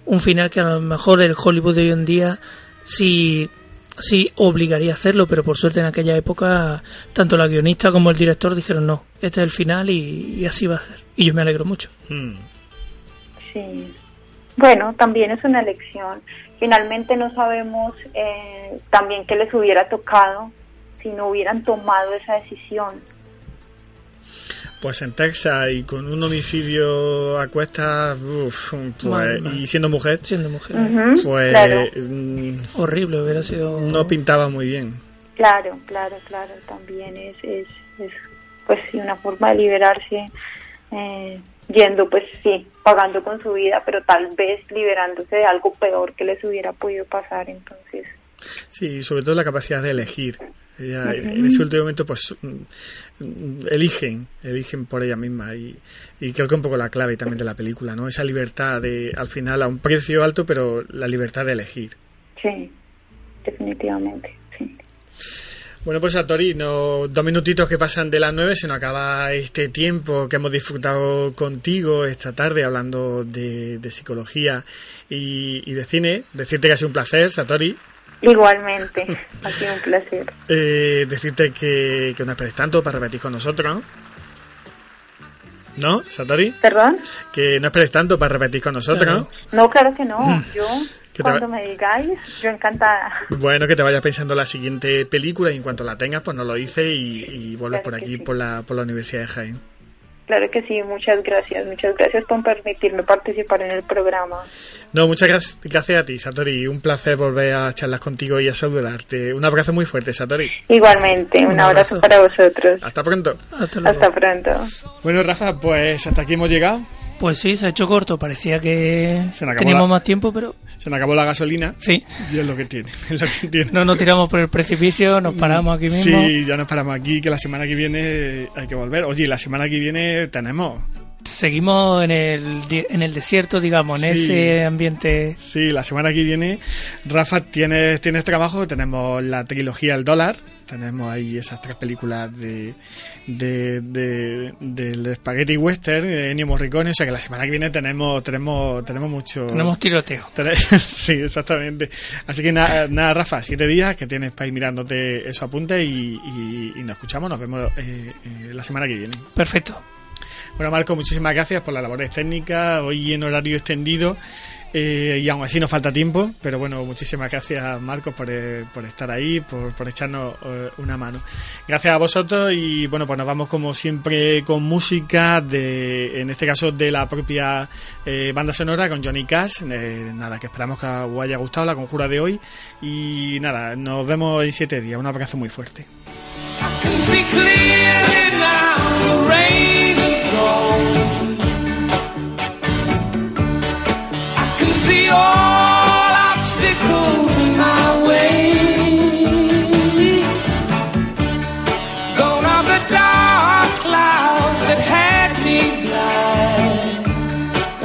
Un final que a lo mejor el Hollywood de hoy en día sí, sí obligaría a hacerlo, pero por suerte en aquella época tanto la guionista como el director dijeron, no, este es el final y, y así va a ser. Y yo me alegro mucho. Mm. Sí. Bueno, también es una elección. Finalmente no sabemos eh, también qué les hubiera tocado si no hubieran tomado esa decisión. Pues en Texas y con un homicidio a cuestas, uf, pues, y siendo mujer, Siendo mujer. Pues claro. mm, Horrible, hubiera sido... no pintaba muy bien. Claro, claro, claro. También es, es, es pues sí, una forma de liberarse eh, yendo, pues sí, pagando con su vida, pero tal vez liberándose de algo peor que les hubiera podido pasar. Entonces, Sí, sobre todo la capacidad de elegir. Ella, En ese último momento, pues mm, eligen, eligen por ella misma y, y creo que un poco la clave también de la película, ¿no? Esa libertad de, al final, a un precio alto, pero la libertad de elegir. sí, definitivamente, sí. Bueno, pues Tori, no, dos minutitos que pasan de las nueve, se nos acaba este tiempo que hemos disfrutado contigo esta tarde hablando de, de psicología y, y de cine. Decirte que ha sido un placer, Satori. Igualmente, (laughs) ha sido un placer. Eh, decirte que, que no esperes tanto para repetir con nosotros. ¿No, Satori? ¿Perdón? Que no esperes tanto para repetir con nosotros. No, claro que no. Yo, ¿Qué te cuando me digáis, yo encantada. Bueno, que te vayas pensando la siguiente película y en cuanto la tengas, pues nos lo dices y, y vuelves Claro por aquí, sí. por, la, por la Universidad de Jaén. Claro que sí, muchas gracias. Muchas gracias por permitirme participar en el programa. No, muchas gracias, gracias a ti, Satori. Un placer volver a charlar contigo y a saludarte. Un abrazo muy fuerte, Satori. Igualmente, un, Un abrazo. abrazo. para vosotros. Hasta pronto. Hasta luego. Hasta pronto. Bueno, Rafa, pues hasta aquí hemos llegado. Pues sí, se ha hecho corto. Parecía que teníamos la- más tiempo, pero Se nos acabó la gasolina sí. y es lo que tiene. (laughs) Es lo que tiene. No nos tiramos por el precipicio, nos paramos aquí mismo. Sí, ya nos paramos aquí, que la semana que viene hay que volver. Oye, la semana que viene tenemos. Seguimos en el, en el desierto, digamos, en Sí. ese ambiente. Sí, la semana que viene, Rafa, tienes, tienes trabajo, tenemos la trilogía El Dólar, tenemos ahí esas tres películas de, de, de- del Spaghetti Western, de Ennio Morricone, o sea que la semana que viene tenemos, tenemos, tenemos mucho... Tenemos tiroteo. (laughs) Sí, exactamente. Así que nada, nada, Rafa, siete días que tienes para ir mirándote esos apuntes y, y, y nos escuchamos, nos vemos eh, eh, la semana que viene. Perfecto. Bueno, Marco, muchísimas gracias por las labores técnicas. Hoy en horario extendido. Eh, y aún así nos falta tiempo, pero bueno, muchísimas gracias Marcos por, eh, por estar ahí, por, por echarnos eh, una mano. Gracias a vosotros y bueno, pues nos vamos como siempre con música, de, en este caso de la propia banda sonora con Johnny Cash. nada, que esperamos que os haya gustado la conjura de hoy y nada, nos vemos en siete días. Un abrazo muy fuerte. see all obstacles in my way. Gone are the dark clouds that had me blind.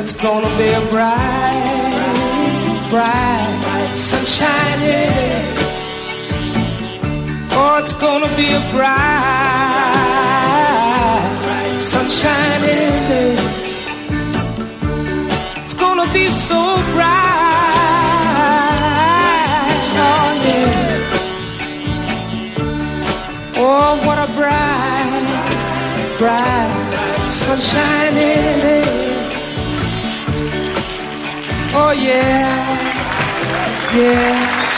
It's gonna be a bright, bright, sunshiny day. Oh, it's gonna be a bright, sunshiny day It's gonna be so bright. Oh, yeah. Oh, what a bright, bright, sunshiny day. Oh, yeah, yeah.